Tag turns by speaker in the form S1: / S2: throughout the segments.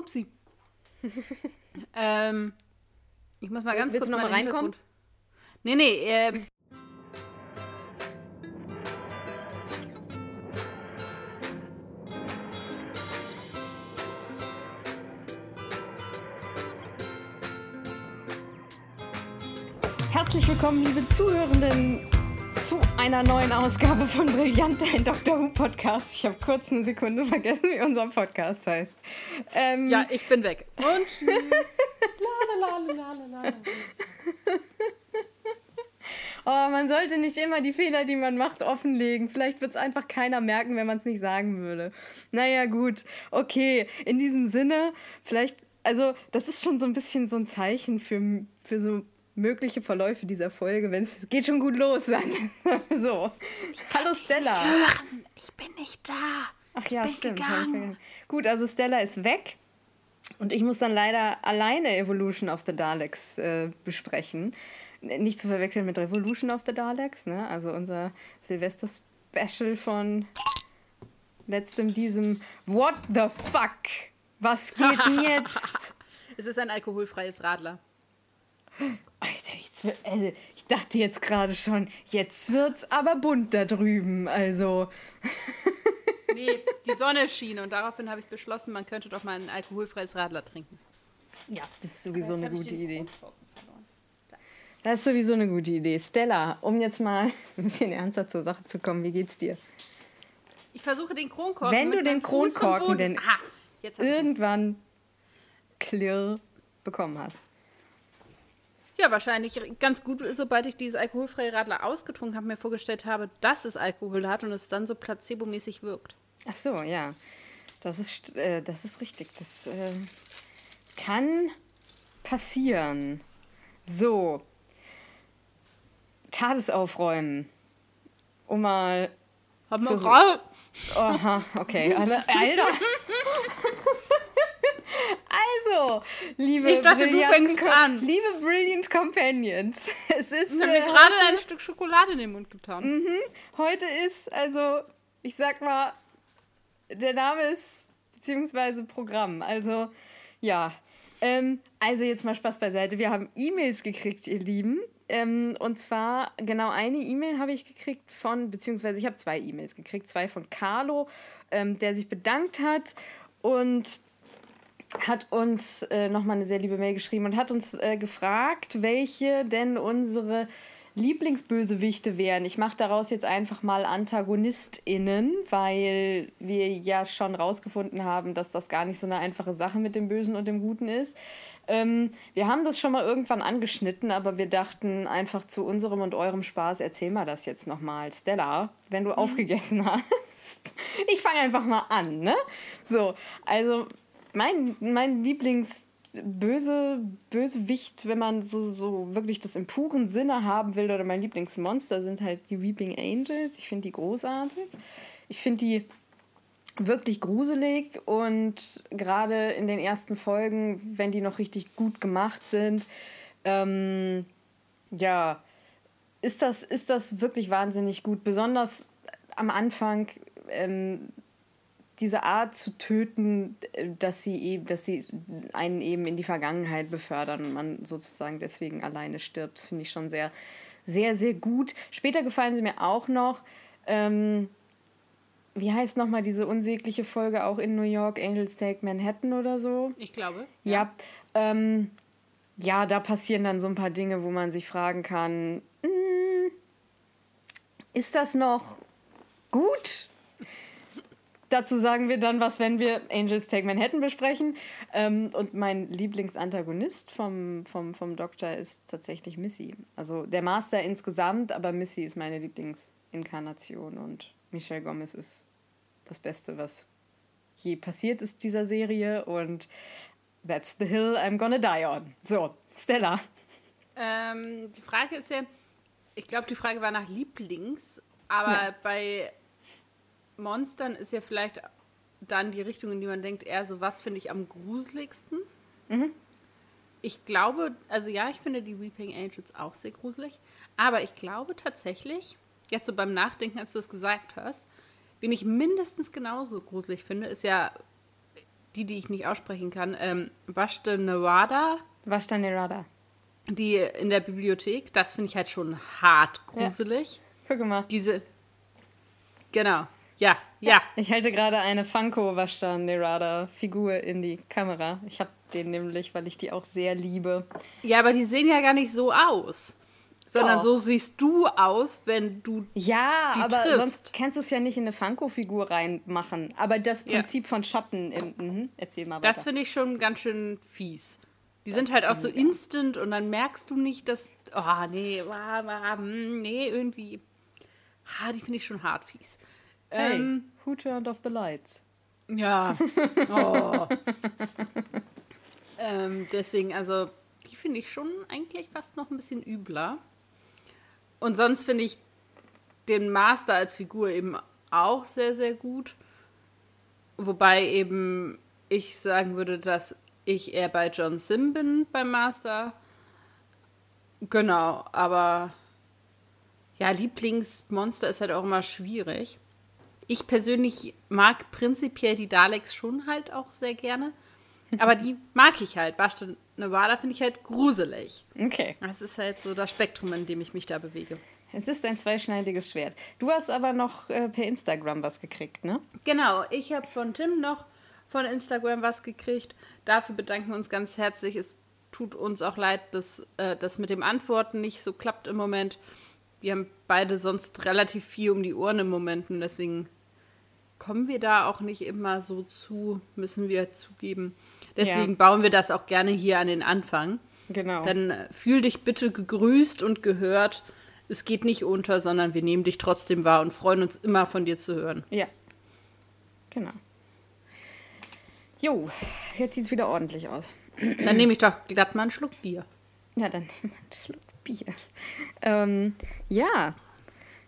S1: Upsi. ähm, ich muss mal ganz
S2: Willst
S1: kurz
S2: du noch mal
S1: meinen
S2: reinkommen?
S1: Nee, nee, äh,
S2: Herzlich willkommen, liebe Zuhörenden, zu einer neuen Ausgabe von Brillant, ein Dr. Who Podcast. Ich habe kurz eine Sekunde vergessen, wie unser Podcast heißt. Ähm,
S1: ja, ich bin weg. Und tschüss.
S2: Oh, man sollte nicht immer die Fehler, die man macht, offenlegen. Vielleicht wird es einfach keiner merken, wenn man es nicht sagen würde. Naja, gut. Okay, in diesem Sinne, vielleicht, also, das ist schon so ein bisschen so ein Zeichen für, für so mögliche Verläufe dieser Folge, wenn es geht schon gut los, wir so. Hallo Stella.
S1: Ich bin nicht da.
S2: Ach
S1: ich
S2: ja,
S1: bin
S2: stimmt. Gut, also Stella ist weg. Und ich muss dann leider alleine Evolution of the Daleks äh, besprechen. Nicht zu verwechseln mit Revolution of the Daleks, ne? Also unser Silvester-Special von letztem diesem What the fuck? Was geht denn jetzt?
S1: Es ist ein alkoholfreies Radler.
S2: Alter, jetzt wird, also, ich dachte jetzt gerade schon, jetzt wird's aber bunt da drüben. Also,
S1: Nee, die Sonne schien und daraufhin habe ich beschlossen, man könnte doch mal ein alkoholfreies Radler trinken.
S2: ja, das ist sowieso eine gute Idee. Das ist sowieso eine gute Idee. Stella, um jetzt mal ein bisschen ernster zur Sache zu kommen, wie geht's dir?
S1: Ich versuche den Kronkorken.
S2: Wenn
S1: mit
S2: du den Kronkorken denn
S1: Aha.
S2: Irgendwann klirr bekommen hast.
S1: Ja, wahrscheinlich ganz gut sobald ich dieses alkoholfreie Radler ausgetrunken habe, mir vorgestellt habe, dass es Alkohol hat und es dann so placebomäßig wirkt.
S2: Ach so, ja. Das ist, st- äh, das ist richtig. Das äh, kann passieren. So. Tades aufräumen. Um mal.
S1: Wir gerade.
S2: Aha, okay. Alle, Alter. Also, liebe
S1: Ich dachte, du fängst an.
S2: Liebe Brilliant Companions. Es ist
S1: Ich habe mir gerade ein Stück Schokolade in den Mund getan.
S2: Heute ist, also, ich sag mal, der Name ist, beziehungsweise Programm. Also, ja. Ähm, also, jetzt mal Spaß beiseite. Wir haben E-Mails gekriegt, ihr Lieben. Ähm, und zwar, genau eine E-Mail habe ich gekriegt von, beziehungsweise ich habe zwei E-Mails gekriegt. Zwei von Carlo, ähm, der sich bedankt hat und hat uns äh, nochmal eine sehr liebe Mail geschrieben und hat uns äh, gefragt, welche denn unsere Lieblingsbösewichte wären. Ich mache daraus jetzt einfach mal AntagonistInnen, weil wir ja schon rausgefunden haben, dass das gar nicht so eine einfache Sache mit dem Bösen und dem Guten ist. Ähm, wir haben das schon mal irgendwann angeschnitten, aber wir dachten einfach zu unserem und eurem Spaß, erzähl mal das jetzt nochmal. Stella, wenn du aufgegessen hast. Ich fange einfach mal an, ne? So, also mein, mein Lieblings böse Bösewicht, wenn man so, so wirklich das im puren Sinne haben will, oder mein Lieblingsmonster sind halt die Weeping Angels. Ich finde die großartig. Ich finde die wirklich gruselig und gerade in den ersten Folgen, wenn die noch richtig gut gemacht sind, ähm, ja, ist das, ist das wirklich wahnsinnig gut. Besonders am Anfang, ähm, diese Art zu töten, äh, dass sie eben, dass sie einen eben in die Vergangenheit befördern und man sozusagen deswegen alleine stirbt, finde ich schon sehr, sehr, sehr gut. Später gefallen sie mir auch noch. Ähm, wie heißt nochmal diese unsägliche Folge auch in New York, Angels Take Manhattan oder so?
S1: Ich glaube.
S2: Ja. Ähm, ja, da passieren dann so ein paar Dinge, wo man sich fragen kann, "Mm, ist das noch gut? Dazu sagen wir dann was, wenn wir Angels Take Manhattan besprechen. Ähm, und mein Lieblingsantagonist vom, vom, vom Doktor ist tatsächlich Missy. Also der Master insgesamt, aber Missy ist meine Lieblingsinkarnation und Michelle Gomez ist das Beste, was je passiert ist dieser Serie und that's the hill I'm gonna die on. So, Stella.
S1: Ähm, die Frage ist ja, ich glaube, die Frage war nach Lieblings, aber
S2: Ja.
S1: bei Monstern ist ja vielleicht dann die Richtung, in die man denkt, eher so, was finde ich am gruseligsten? Ich glaube, also ja, ich finde die Weeping Angels auch sehr gruselig, aber ich glaube tatsächlich, jetzt so beim Nachdenken, als du es gesagt hast, wen ich mindestens genauso gruselig finde, ist ja die, die ich nicht aussprechen kann, ähm, Vashta Nevada.
S2: Vashta Nerada.
S1: Die in der Bibliothek, das finde ich halt schon hart gruselig.
S2: Ja. Guck mal.
S1: Diese. Genau. Ja, ja.
S2: Ich halte gerade eine Funko Vashta Nerada Figur in die Kamera. Ich habe den nämlich, weil ich die auch sehr liebe.
S1: Ja, aber die sehen ja gar nicht so aus. Sondern Doch. so siehst du aus, wenn du.
S2: Ja, die aber triffst. sonst kannst du es ja nicht in eine Funko-Figur reinmachen. Aber das Prinzip ja. von Schatten im. Mh, erzähl mal
S1: weiter. Das finde ich schon ganz schön fies. Die das sind halt auch so instant und dann merkst du nicht, dass. Oh, nee, hm, nee, irgendwie. Ah, die finde ich schon hart fies.
S2: Hey, ähm, who turned off the lights?
S1: Ja. Oh. ähm, deswegen, also, die finde ich schon eigentlich fast noch ein bisschen übler. Und sonst finde ich den Master als Figur eben auch sehr, sehr gut. Wobei eben ich sagen würde, dass ich eher bei John Sim bin beim Master. Genau, aber ja, Lieblingsmonster ist halt auch immer schwierig. Ich persönlich mag prinzipiell die Daleks schon halt auch sehr gerne. Aber die mag ich halt. Basta Nevada finde ich halt gruselig.
S2: Okay.
S1: Das ist halt so das Spektrum, in dem ich mich da bewege.
S2: Es ist ein zweischneidiges Schwert. Du hast aber noch äh, per Instagram was gekriegt, ne?
S1: Genau. Ich habe von Tim noch von Instagram was gekriegt. Dafür bedanken wir uns ganz herzlich. Es tut uns auch leid, dass äh, das mit dem Antworten nicht so klappt im Moment. Wir haben beide sonst relativ viel um die Ohren im Moment und deswegen kommen wir da auch nicht immer so zu, müssen wir zugeben. Deswegen ja. bauen wir das auch gerne hier an den Anfang.
S2: Genau.
S1: Dann äh, fühl dich bitte gegrüßt und gehört. Es geht nicht unter, sondern wir nehmen dich trotzdem wahr und freuen uns immer von dir zu hören.
S2: Ja. Genau. Jo, jetzt sieht es wieder ordentlich aus.
S1: Dann nehme ich doch glatt mal einen Schluck Bier.
S2: Ja, dann nehme ich einen Schluck Bier. Ähm, ja,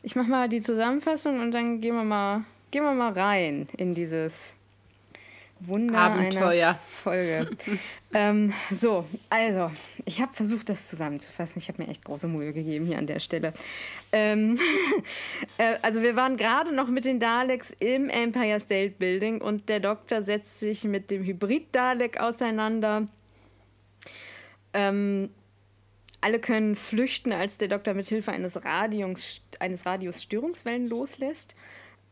S2: ich mache mal die Zusammenfassung und dann gehen wir mal, gehen wir mal rein in dieses Wunder Abenteuer. einer Folge. ähm, so, also, ich habe versucht, das zusammenzufassen. Ich habe mir echt große Mühe gegeben hier an der Stelle. Ähm, äh, also, wir waren gerade noch mit den Daleks im Empire State Building und der Doktor setzt sich mit dem Hybrid-Dalek auseinander. Ähm, alle können flüchten, als der Doktor mit Hilfe eines, Radiums, eines Radios Störungswellen loslässt.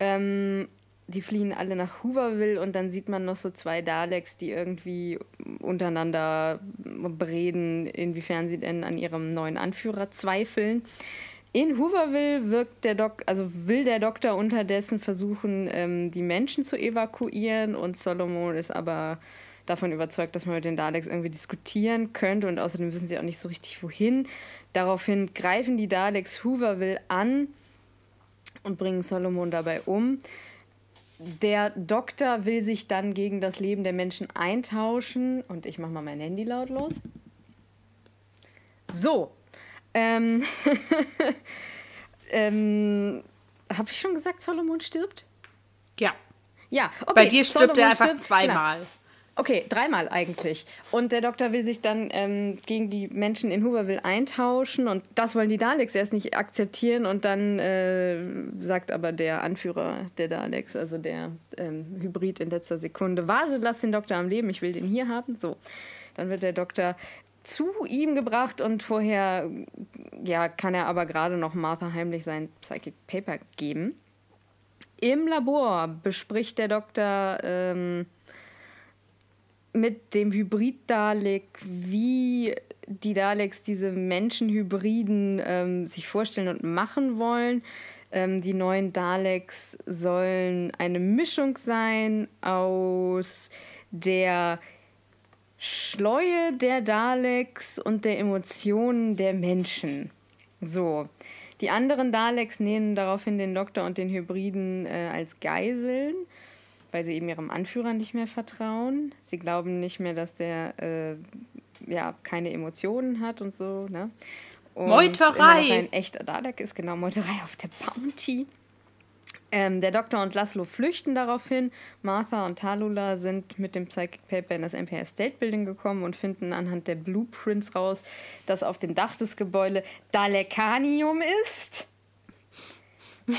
S2: Ähm, die fliehen alle nach Hooverville und dann sieht man noch so zwei Daleks, die irgendwie untereinander bereden, inwiefern sie denn an ihrem neuen Anführer zweifeln. In Hooverville wirkt der Dok also will der Doktor unterdessen versuchen, ähm, die Menschen zu evakuieren und Solomon ist aber davon überzeugt, dass man mit den Daleks irgendwie diskutieren könnte und außerdem wissen sie auch nicht so richtig wohin. Daraufhin greifen die Daleks Hooverville an und bringen Solomon dabei um. Der Doktor will sich dann gegen das Leben der Menschen eintauschen. Und ich mache mal mein Handy lautlos. So. Ähm. ähm Habe ich schon gesagt, Solomon stirbt?
S1: Ja.
S2: Ja,
S1: okay. Bei dir stirbt Solomon er einfach stirbt, zweimal. Genau.
S2: Okay, dreimal eigentlich. Und der Doktor will sich dann ähm, gegen die Menschen in Hooverville eintauschen und das wollen die Daleks erst nicht akzeptieren und dann äh, sagt aber der Anführer der Daleks, also der ähm, Hybrid in letzter Sekunde, warte, lass den Doktor am Leben, ich will den hier haben. So, dann wird der Doktor zu ihm gebracht und vorher ja, kann er aber gerade noch Martha heimlich sein Psychic Paper geben. Im Labor bespricht der Doktor... Ähm, mit dem Hybrid-Dalek, wie die Daleks diese Menschenhybriden ähm, sich vorstellen und machen wollen. Ähm, die neuen Daleks sollen eine Mischung sein aus der Schleue der Daleks und der Emotionen der Menschen. So. Die anderen Daleks nehmen daraufhin den Doktor und den Hybriden äh, als Geiseln weil sie eben ihrem Anführer nicht mehr vertrauen. Sie glauben nicht mehr, dass der äh, ja keine Emotionen hat und so. Ne? Und
S1: Meuterei!
S2: Ein echter Dalek ist, genau, Meuterei auf der Bounty. Ähm, der Doktor und Laszlo flüchten daraufhin. Martha und Talula sind mit dem Psychic Paper in das Empire State Building gekommen und finden anhand der Blueprints raus, dass auf dem Dach des Gebäudes Dalekanium ist.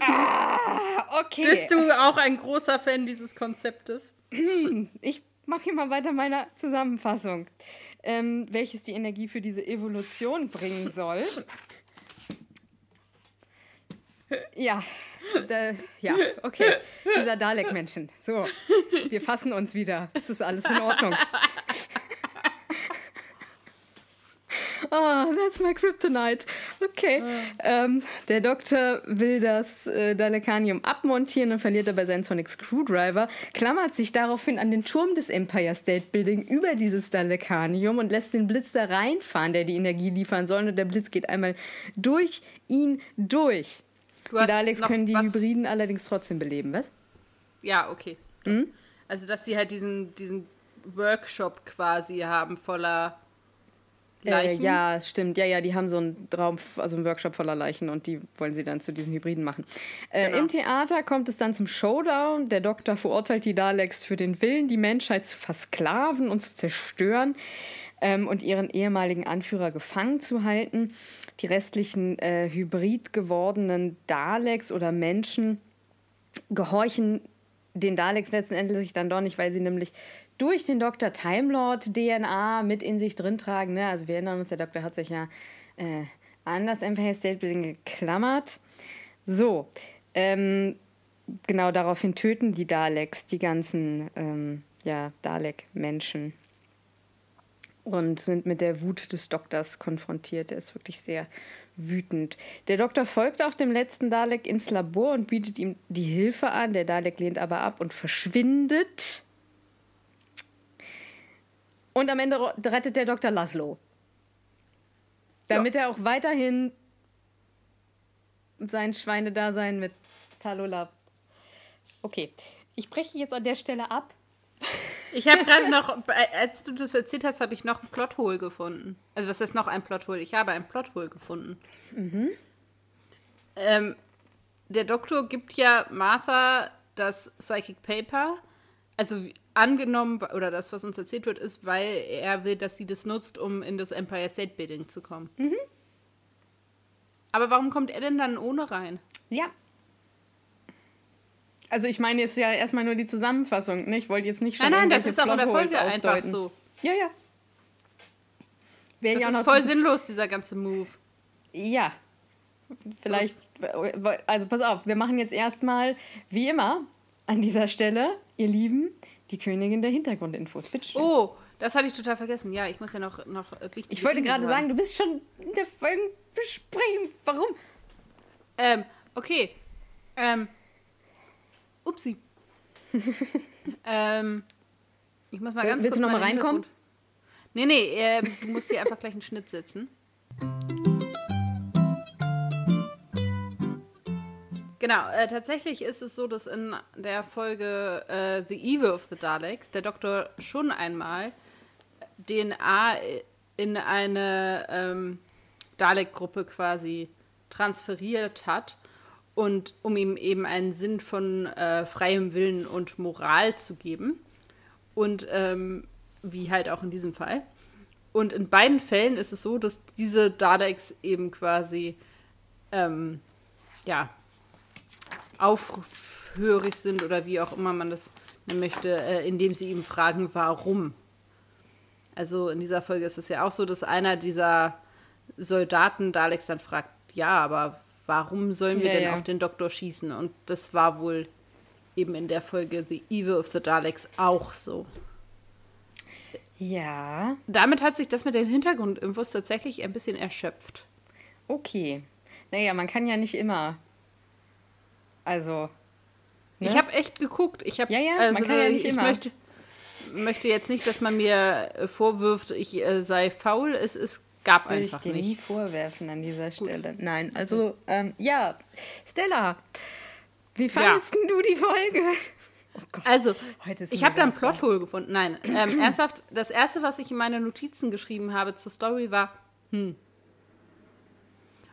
S2: ah, okay.
S1: Bist du auch ein großer Fan dieses Konzeptes?
S2: Ich mache hier mal weiter meine Zusammenfassung, ähm, welches die Energie für diese Evolution bringen soll. Ja, da, ja, okay. Dieser Dalek-Menschen. So, wir fassen uns wieder. Es ist alles in Ordnung. Oh, that's my kryptonite. Okay. Ah. Ähm, der Doktor will das äh, Dalekanium abmontieren und verliert dabei seinen Sonic Screwdriver, klammert sich daraufhin an den Turm des Empire State Building über dieses Dalekanium und lässt den Blitz da reinfahren, der die Energie liefern soll. Und der Blitz geht einmal durch ihn durch. die Daleks können die Hybriden allerdings trotzdem beleben, was?
S1: Ja, okay. Mhm? Also, dass sie halt diesen, diesen Workshop quasi haben voller
S2: Leichen? Äh, ja, stimmt. Ja, ja, die haben so einen Raum, also einen Workshop voller Leichen und die wollen sie dann zu diesen Hybriden machen. Äh, genau. Im Theater kommt es dann zum Showdown. Der Doktor verurteilt die Daleks für den Willen, die Menschheit zu versklaven und zu zerstören ähm, und ihren ehemaligen Anführer gefangen zu halten. Die restlichen äh, hybrid gewordenen Daleks oder Menschen gehorchen den Daleks letztendlich dann doch nicht, weil sie nämlich durch den Dr. Timelord DNA mit in sich drin tragen. Ne? Also wir erinnern uns, der Doktor hat sich ja äh, an das Empire State Building geklammert. So, ähm, genau daraufhin töten die Daleks die ganzen ähm, ja, Dalek-Menschen und sind mit der Wut des Doktors konfrontiert. Er ist wirklich sehr wütend. Der Doktor folgt auch dem letzten Dalek ins Labor und bietet ihm die Hilfe an. Der Dalek lehnt aber ab und verschwindet. Und am Ende rettet der Dr. Laszlo. Damit ja. er auch weiterhin sein Schweinedasein mit Talola. Okay, ich breche jetzt an der Stelle ab.
S1: Ich habe gerade noch, als du das erzählt hast, habe ich noch ein Plothole gefunden. Also was ist noch ein Plothole? Ich habe ein Plothole gefunden. Mhm. Ähm, der Doktor gibt ja Martha das Psychic Paper. Also angenommen, oder das, was uns erzählt wird, ist, weil er will, dass sie das nutzt, um in das Empire State Building zu kommen. Mhm. Aber warum kommt er denn dann ohne rein?
S2: Ja. Also ich meine jetzt ja erstmal nur die Zusammenfassung. Ne? Ich wollte jetzt nicht schon
S1: Nein, nein, das ist auch in der Folge ausdeuten. einfach so.
S2: Ja, ja.
S1: Wäre das ja ist voll sinnlos, dieser ganze Move.
S2: Ja. Vielleicht, also pass auf, wir machen jetzt erstmal, wie immer, an dieser Stelle, ihr Lieben, die Königin der Hintergrundinfos. Bitte schön.
S1: Oh, das hatte ich total vergessen. Ja, ich muss ja noch, noch
S2: wichtig. Ich wollte gerade sagen, du bist schon in der Folgenbesprechung. Warum?
S1: Ähm, okay. Ähm. Upsi. ähm. Ich muss mal so, ganz
S2: willst kurz. Willst du noch mal reinkommen?
S1: Nee, nee, äh, du musst hier einfach gleich einen Schnitt setzen. Genau, äh, tatsächlich ist es so, dass in der Folge äh, The Evil of the Daleks der Doktor schon einmal DNA in eine ähm, Dalek-Gruppe quasi transferiert hat und um ihm eben einen Sinn von äh, freiem Willen und Moral zu geben. Und ähm, wie halt auch in diesem Fall. Und in beiden Fällen ist es so, dass diese Daleks eben quasi ähm, ja, aufhörig sind oder wie auch immer man das möchte, äh, indem sie ihm fragen, warum. Also in dieser Folge ist es ja auch so, dass einer dieser Soldaten Daleks dann fragt, ja, aber warum sollen wir ja, denn ja. auf den Doktor schießen? Und das war wohl eben in der Folge The Evil of the Daleks auch so.
S2: Ja.
S1: Damit hat sich das mit den Hintergrundinfos tatsächlich ein bisschen erschöpft.
S2: Okay. Naja, man kann ja nicht immer also.
S1: Ne? Ich habe echt geguckt. Ich habe
S2: ja, ja, also, man kann ja nicht
S1: ich
S2: immer.
S1: Möchte, möchte jetzt nicht, dass man mir äh, vorwirft, ich äh, sei faul. Es, es gab das einfach ich dir
S2: nicht vorwerfen an dieser Stelle. Gut. Nein, also ähm, ja, Stella, wie fandest ja. du die Folge?
S1: Oh also, ich habe da ein Plothole gefunden. Nein, ähm, ernsthaft, das erste, was ich in meine Notizen geschrieben habe zur Story war, hm.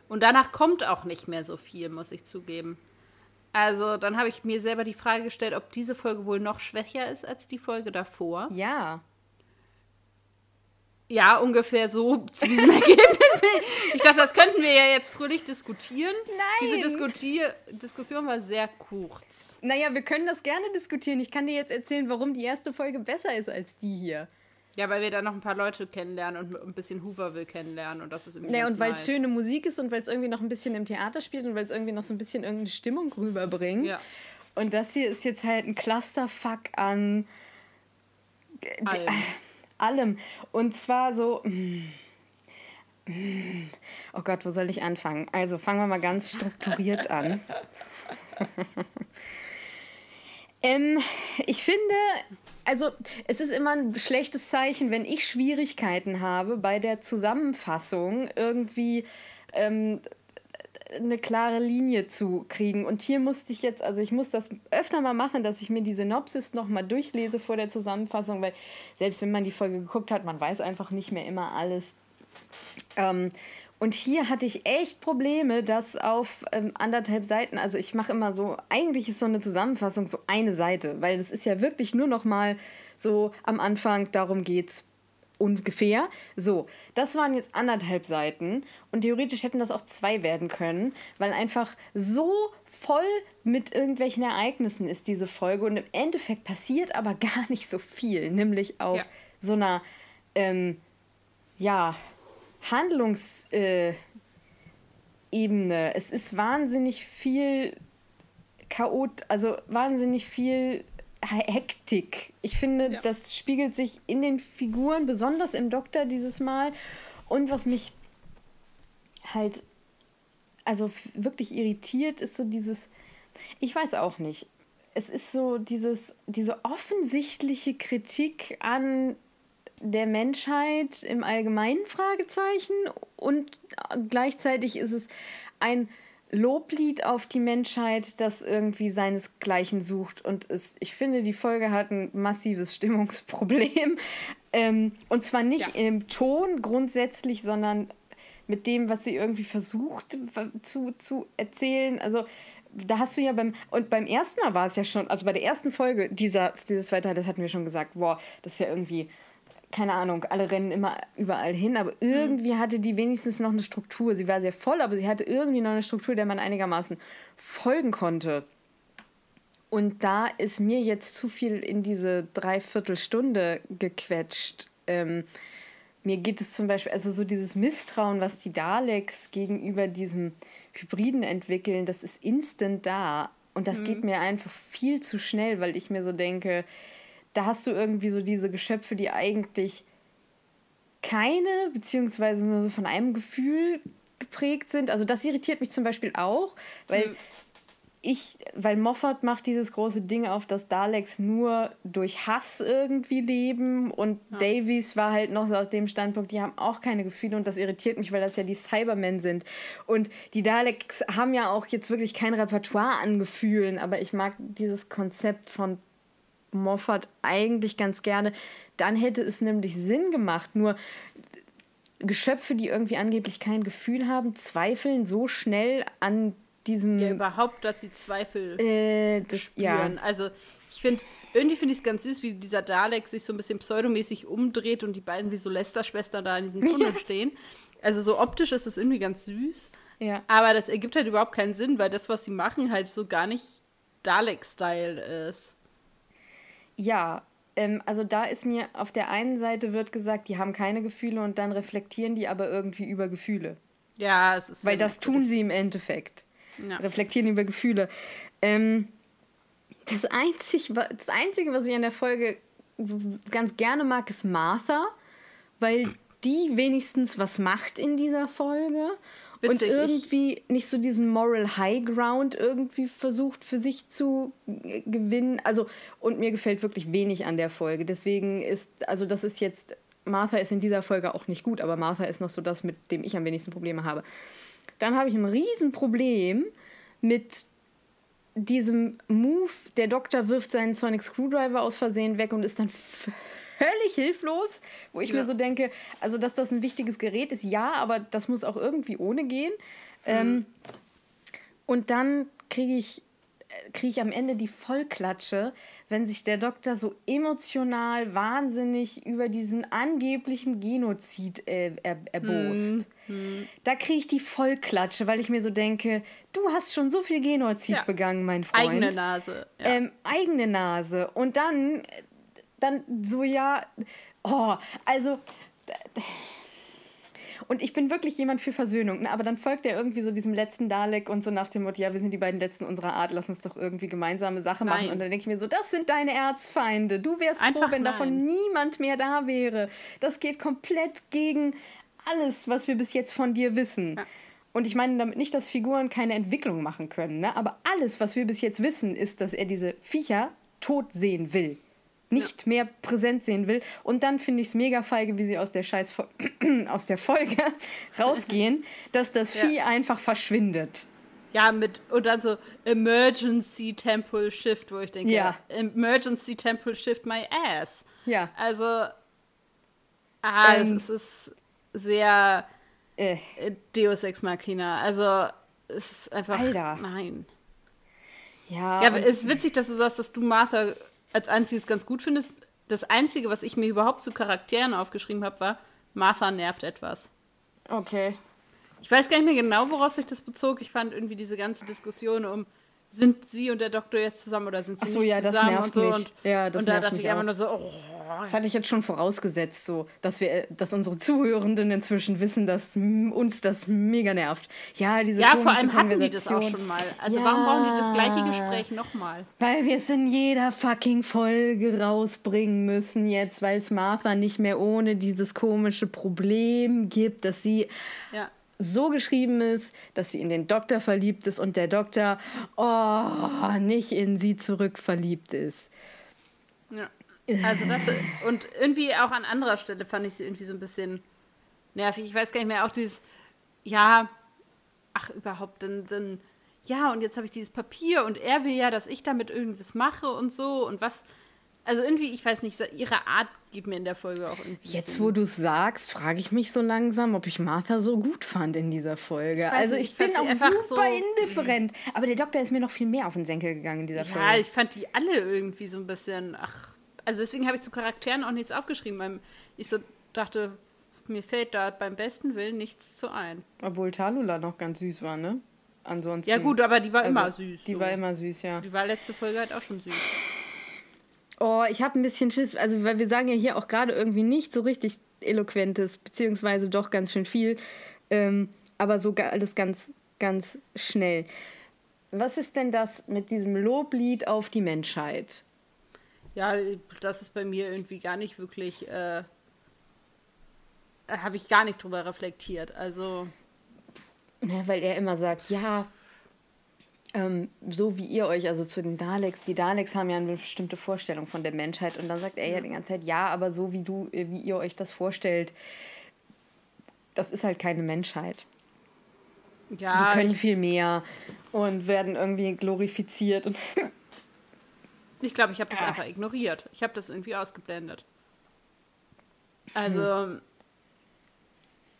S1: Und danach kommt auch nicht mehr so viel, muss ich zugeben. Also dann habe ich mir selber die Frage gestellt, ob diese Folge wohl noch schwächer ist als die Folge davor.
S2: Ja.
S1: Ja, ungefähr so zu diesem Ergebnis. Ich dachte, das könnten wir ja jetzt fröhlich diskutieren.
S2: Nein.
S1: Diese Diskutier Diskussion war sehr kurz.
S2: Naja, wir können das gerne diskutieren. Ich kann dir jetzt erzählen, warum die erste Folge besser ist als die hier.
S1: Ja, weil wir da noch ein paar Leute kennenlernen und ein bisschen Hooverville kennenlernen und das ist irgendwie ganz
S2: und weil
S1: nice.
S2: es schöne Musik ist und weil es irgendwie noch ein bisschen im Theater spielt und weil es irgendwie noch so ein bisschen irgendeine Stimmung rüberbringt.
S1: Ja.
S2: Und das hier ist jetzt halt ein Clusterfuck an
S1: Allem.
S2: allem. Und zwar so. mm, mm, Oh Gott, wo soll ich anfangen? Also fangen wir mal ganz strukturiert an. ähm, ich finde, also es ist immer ein schlechtes Zeichen, wenn ich Schwierigkeiten habe bei der Zusammenfassung irgendwie ähm, eine klare Linie zu kriegen. Und hier musste ich jetzt, also ich muss das öfter mal machen, dass ich mir die Synopsis nochmal durchlese vor der Zusammenfassung, weil selbst wenn man die Folge geguckt hat, man weiß einfach nicht mehr immer alles. Ähm, und hier hatte ich echt Probleme, dass auf ähm, anderthalb Seiten, also ich mache immer so, eigentlich ist so eine Zusammenfassung so eine Seite, weil das ist ja wirklich nur noch mal so am Anfang, darum geht's ungefähr. So, das waren jetzt anderthalb Seiten und theoretisch hätten das auch zwei werden können, weil einfach so voll mit irgendwelchen Ereignissen ist diese Folge und im Endeffekt passiert aber gar nicht so viel, nämlich auf
S1: Ja.
S2: so einer, ähm, ja, Handlungsebene. Äh, es ist wahnsinnig viel Chaot, also wahnsinnig viel He- Hektik. Ich finde,
S1: Ja.
S2: das spiegelt sich in den Figuren, besonders im Doktor dieses Mal. Und was mich halt, also wirklich irritiert, ist so dieses, ich weiß auch nicht. Es ist so dieses, diese offensichtliche Kritik an der Menschheit im allgemeinen Fragezeichen und gleichzeitig ist es ein Loblied auf die Menschheit, das irgendwie seinesgleichen sucht und es, ich finde, die Folge hat ein massives Stimmungsproblem ähm, und zwar nicht
S1: Ja.
S2: im Ton grundsätzlich, sondern mit dem, was sie irgendwie versucht zu, zu erzählen. Also da hast du ja beim, und beim ersten Mal war es ja schon, also bei der ersten Folge dieser, dieses zweite, das hatten wir schon gesagt, boah, das ist ja irgendwie, keine Ahnung, alle rennen immer überall hin, aber irgendwie hatte die wenigstens noch eine Struktur. Sie war sehr voll, aber sie hatte irgendwie noch eine Struktur, der man einigermaßen folgen konnte. Und da ist mir jetzt zu viel in diese Dreiviertelstunde gequetscht. Ähm, mir geht es zum Beispiel, also so dieses Misstrauen, was die Daleks gegenüber diesem Hybriden entwickeln, das ist instant da. Und das geht mir einfach viel zu schnell, weil ich mir so denke, da hast du irgendwie so diese Geschöpfe, die eigentlich keine, beziehungsweise nur so von einem Gefühl geprägt sind. Also das irritiert mich zum Beispiel auch, weil
S1: Mhm.
S2: ich, weil Moffat macht dieses große Ding auf, dass Daleks nur durch Hass irgendwie leben und Davies war halt noch so auf dem Standpunkt, die haben auch keine Gefühle und das irritiert mich, weil das ja die Cybermen sind. Und die Daleks haben ja auch jetzt wirklich kein Repertoire an Gefühlen, aber ich mag dieses Konzept von Moffat eigentlich ganz gerne. Dann hätte es nämlich Sinn gemacht, nur Geschöpfe, die irgendwie angeblich kein Gefühl haben, zweifeln so schnell an diesem
S1: Ja, überhaupt, dass sie Zweifel
S2: äh, das, ja.
S1: spüren. Also ich finde, irgendwie finde ich es ganz süß, wie dieser Dalek sich so ein bisschen pseudomäßig umdreht und die beiden wie so Lester-Schwestern da in diesem Tunnel stehen. Also so optisch ist es irgendwie ganz süß.
S2: Ja.
S1: Aber das ergibt halt überhaupt keinen Sinn, weil das, was sie machen, halt so gar nicht Dalek-Style ist.
S2: Ja, ähm, also da ist mir auf der einen Seite wird gesagt, die haben keine Gefühle und dann reflektieren die aber irgendwie über Gefühle.
S1: Ja, es ist.
S2: Weil das tun sie im Endeffekt.
S1: Ja.
S2: Reflektieren über Gefühle. Ähm, das, Einzig, das Einzige, was ich an der Folge ganz gerne mag, ist Martha, weil die wenigstens was macht in dieser Folge.
S1: Witzig,
S2: und irgendwie nicht so diesen Moral High Ground irgendwie versucht für sich zu gewinnen. Also, und mir gefällt wirklich wenig an der Folge. Deswegen ist, also das ist jetzt, Martha ist in dieser Folge auch nicht gut, aber Martha ist noch so das, mit dem ich am wenigsten Probleme habe. Dann habe ich ein Riesenproblem mit diesem Move, der Doktor wirft seinen Sonic Screwdriver aus Versehen weg und ist dann völlig hilflos, wo ich
S1: Ja.
S2: mir so denke, also dass das ein wichtiges Gerät ist, ja, aber das muss auch irgendwie ohne gehen. Ähm, und dann kriege ich kriege ich am Ende die Vollklatsche, wenn sich der Doktor so emotional wahnsinnig über diesen angeblichen Genozid äh, er, erbost. Hm. Da kriege ich die Vollklatsche, weil ich mir so denke, du hast schon so viel Genozid ja. begangen, mein Freund.
S1: Eigene Nase.
S2: Ja. Ähm, eigene Nase. Und dann, dann so, ja, oh, also und ich bin wirklich jemand für Versöhnung. Ne? Aber dann folgt er irgendwie so diesem letzten Dalek und so nach dem Motto, ja, wir sind die beiden Letzten unserer Art, lass uns doch irgendwie gemeinsame Sache machen. Nein. Und dann denke ich mir so, das sind deine Erzfeinde. Du wärst Einfach froh, wenn nein. davon niemand mehr da wäre. Das geht komplett gegen alles, was wir bis jetzt von dir wissen. Ja. Und ich meine damit nicht, dass Figuren keine Entwicklung machen können, ne? aber alles, was wir bis jetzt wissen, ist, dass er diese Viecher tot sehen will nicht ja. mehr präsent sehen will. Und dann finde ich es mega feige, wie sie aus der Scheiß aus der Folge rausgehen, dass das Vieh ja. einfach verschwindet.
S1: Ja, mit und dann so Emergency Temple Shift, wo ich denke, ja. Emergency Temple Shift my ass. Ja. Also ah, ähm, es ist sehr äh. Deus Ex Machina. Also es ist einfach Alter. nein. Ja. Ja, es ist witzig, dass du sagst, dass du Martha als einziges ganz gut findest. Das Einzige, was ich mir überhaupt zu Charakteren aufgeschrieben habe, war, Martha nervt etwas. Okay. Ich weiß gar nicht mehr genau, worauf sich das bezog. Ich fand irgendwie diese ganze Diskussion um, sind sie und der Doktor jetzt zusammen oder sind sie so, nicht ja, zusammen und so. Mich. Und, ja, das und da dachte ich einfach nur so, oh.
S2: Das hatte ich jetzt schon vorausgesetzt, so, dass wir, dass unsere Zuhörenden inzwischen wissen, dass uns das mega nervt. Ja, diese Ja, vor allem hatten die das auch schon
S1: mal. Also ja, warum brauchen die das gleiche Gespräch nochmal?
S2: Weil wir es in jeder fucking Folge rausbringen müssen jetzt, weil es Martha nicht mehr ohne dieses komische Problem gibt, dass sie ja so geschrieben ist, dass sie in den Doktor verliebt ist und der Doktor oh, nicht in sie zurück verliebt ist.
S1: Ja. Also das und irgendwie auch an anderer Stelle fand ich sie irgendwie so ein bisschen nervig. Ich weiß gar nicht mehr, auch dieses, ja, ach überhaupt, dann, dann ja, und jetzt habe ich dieses Papier und er will ja, dass ich damit irgendwas mache und so und was also irgendwie, ich weiß nicht, ihre Art geht mir in der Folge auch irgendwie.
S2: Jetzt, wo du es sagst, frage ich mich so langsam, ob ich Martha so gut fand in dieser Folge. Ich also ich, ich bin auch super so indifferent. Aber der Doktor ist mir noch viel mehr auf den Senkel gegangen in dieser ja, Folge.
S1: Ja, ich fand die alle irgendwie so ein bisschen, ach, also deswegen habe ich zu Charakteren auch nichts aufgeschrieben, weil ich so dachte, mir fällt da beim besten Willen nichts zu ein.
S2: Obwohl Talula noch ganz süß war, ne? Ansonsten.
S1: Ja gut, aber die war also, immer süß.
S2: Die so. war immer süß, ja.
S1: Die war letzte Folge halt auch schon süß.
S2: Oh, ich habe ein bisschen Schiss, also weil wir sagen ja hier auch gerade irgendwie nicht so richtig eloquentes, beziehungsweise doch ganz schön viel, ähm, aber so alles ganz, ganz schnell. Was ist denn das mit diesem Loblied auf die Menschheit?
S1: Ja, das ist bei mir irgendwie gar nicht wirklich, äh, habe ich gar nicht drüber reflektiert. Also.
S2: Ja, weil er immer sagt, ja, ähm, so wie ihr euch, also zu den Daleks, die Daleks haben ja eine bestimmte Vorstellung von der Menschheit und dann sagt er ja die ganze Zeit, ja, aber so wie du, äh, wie ihr euch das vorstellt, das ist halt keine Menschheit. Ja. Die können viel mehr und werden irgendwie glorifiziert und.
S1: ich glaube, ich habe das ah. einfach ignoriert. Ich habe das irgendwie ausgeblendet. Also. Hm.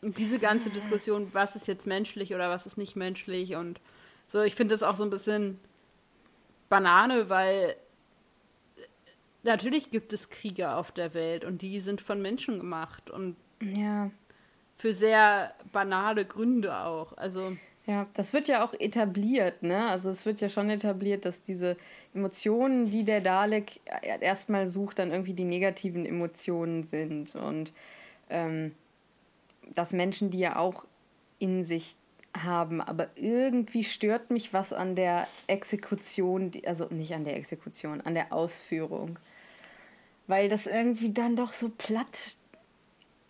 S1: Diese ganze Diskussion, was ist jetzt menschlich oder was ist nicht menschlich und so, ich finde das auch so ein bisschen Banane, weil natürlich gibt es Kriege auf der Welt und die sind von Menschen gemacht und ja. für sehr banale Gründe auch. Also
S2: ja, das wird ja auch etabliert, ne? Also es wird ja schon etabliert, dass diese Emotionen, die der Dalek erstmal sucht, dann irgendwie die negativen Emotionen sind und ähm, dass Menschen die ja auch in sich haben, aber irgendwie stört mich was an der Exekution, also nicht an der Exekution, an der Ausführung. Weil das irgendwie dann doch so platt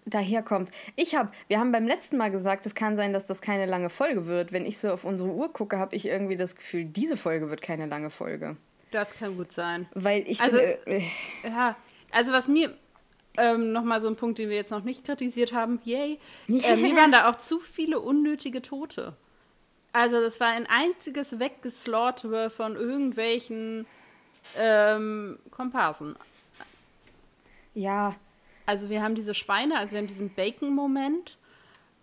S2: daherkommt. Ich habe, wir haben beim letzten Mal gesagt, es kann sein, dass das keine lange Folge wird. Wenn ich so auf unsere Uhr gucke, habe ich irgendwie das Gefühl, diese Folge wird keine lange Folge.
S1: Das kann gut sein.
S2: Weil ich
S1: also, bin, äh, ja, also was mir ähm, Nochmal so ein Punkt, den wir jetzt noch nicht kritisiert haben. Yay. Yeah. Äh, mir waren da auch zu viele unnötige Tote. Also das war ein einziges Weggeslaughter von irgendwelchen ähm, Komparsen. Ja. Also wir haben diese Schweine, also wir haben diesen Bacon-Moment,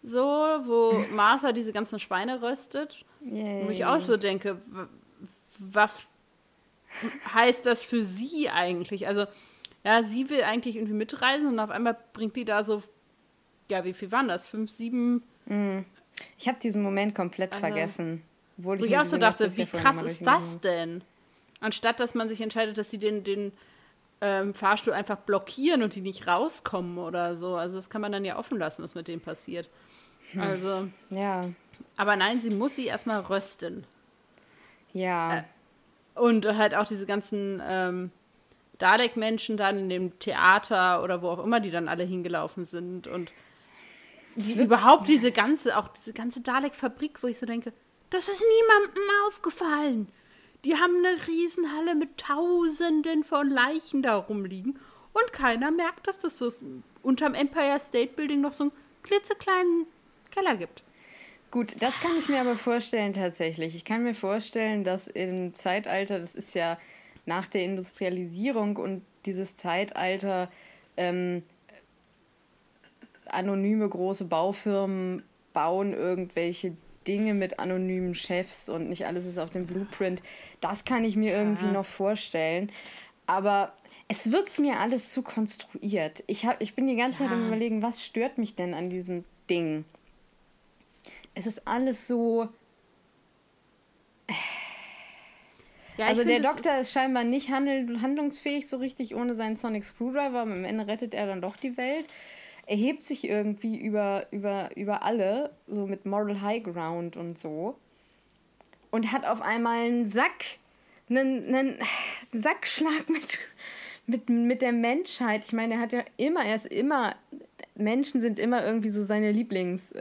S1: so, wo Martha diese ganzen Schweine röstet. Yay. Wo ich auch so denke, was heißt das für sie eigentlich? Also, ja, sie will eigentlich irgendwie mitreisen und auf einmal bringt die da so, ja, wie viel waren das? Fünf, sieben?
S2: Mhm. Ich habe diesen Moment komplett also, vergessen.
S1: Wo ich, ich auch so dachte, wie krass ist das denn? Anstatt, dass man sich entscheidet, dass sie den, den ähm, Fahrstuhl einfach blockieren und die nicht rauskommen oder so. Also das kann man dann ja offen lassen, was mit denen passiert. Hm. Also.
S2: Ja.
S1: Aber nein, sie muss sie erstmal rösten.
S2: Ja.
S1: Äh, und halt auch diese ganzen ähm, Dalek-Menschen dann in dem Theater oder wo auch immer die dann alle hingelaufen sind und die, überhaupt diese ganze, auch diese ganze Dalek-Fabrik, wo ich so denke, das ist niemandem aufgefallen. Die haben eine Riesenhalle mit Tausenden von Leichen da rumliegen und keiner merkt, dass das so unterm Empire State Building noch so einen klitzekleinen Keller gibt.
S2: Gut, das kann ich mir aber vorstellen tatsächlich. Ich kann mir vorstellen, dass im Zeitalter, das ist ja nach der Industrialisierung und dieses Zeitalter, ähm, anonyme große Baufirmen bauen irgendwelche Dinge mit anonymen Chefs und nicht alles ist auf dem Blueprint. Das kann ich mir irgendwie ja. noch vorstellen. Aber es wirkt mir alles zu konstruiert. Ich, hab, ich bin die ganze ja. Zeit am Überlegen, was stört mich denn an diesem Ding? Es ist alles so. Ja, also der Doktor ist, scheinbar nicht handlungsfähig so richtig ohne seinen Sonic Screwdriver. Am Ende rettet er dann doch die Welt erhebt sich irgendwie über, über, über alle, so mit Moral High Ground und so. Und hat auf einmal einen Sack, einen, einen Sackschlag mit, mit, mit der Menschheit. Ich meine, er hat ja immer, er ist immer, Menschen sind immer irgendwie so seine Lieblingsart,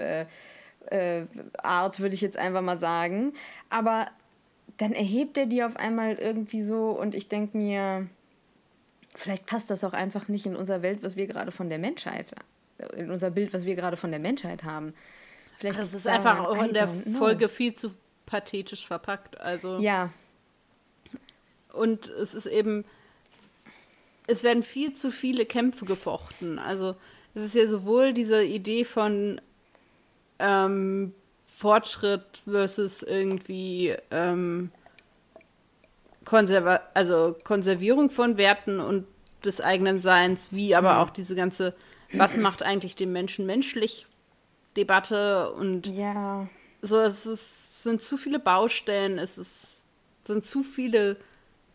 S2: äh, äh, würde ich jetzt einfach mal sagen. Aber dann erhebt er die auf einmal irgendwie so und ich denke mir, vielleicht passt das auch einfach nicht in unserer Welt, was wir gerade von der Menschheit in unser Bild, was wir gerade von der Menschheit haben.
S1: Vielleicht das ist einfach auch in der Folge viel zu pathetisch verpackt. Also
S2: ja.
S1: Und es ist eben, es werden viel zu viele Kämpfe gefochten. Also es ist ja sowohl diese Idee von ähm, Fortschritt versus irgendwie ähm, Konserva also Konservierung von Werten und des eigenen Seins, wie aber mhm. auch diese ganze was macht eigentlich den Menschen menschlich Debatte und
S2: ja.
S1: so es ist, sind zu viele Baustellen, es ist, sind zu viele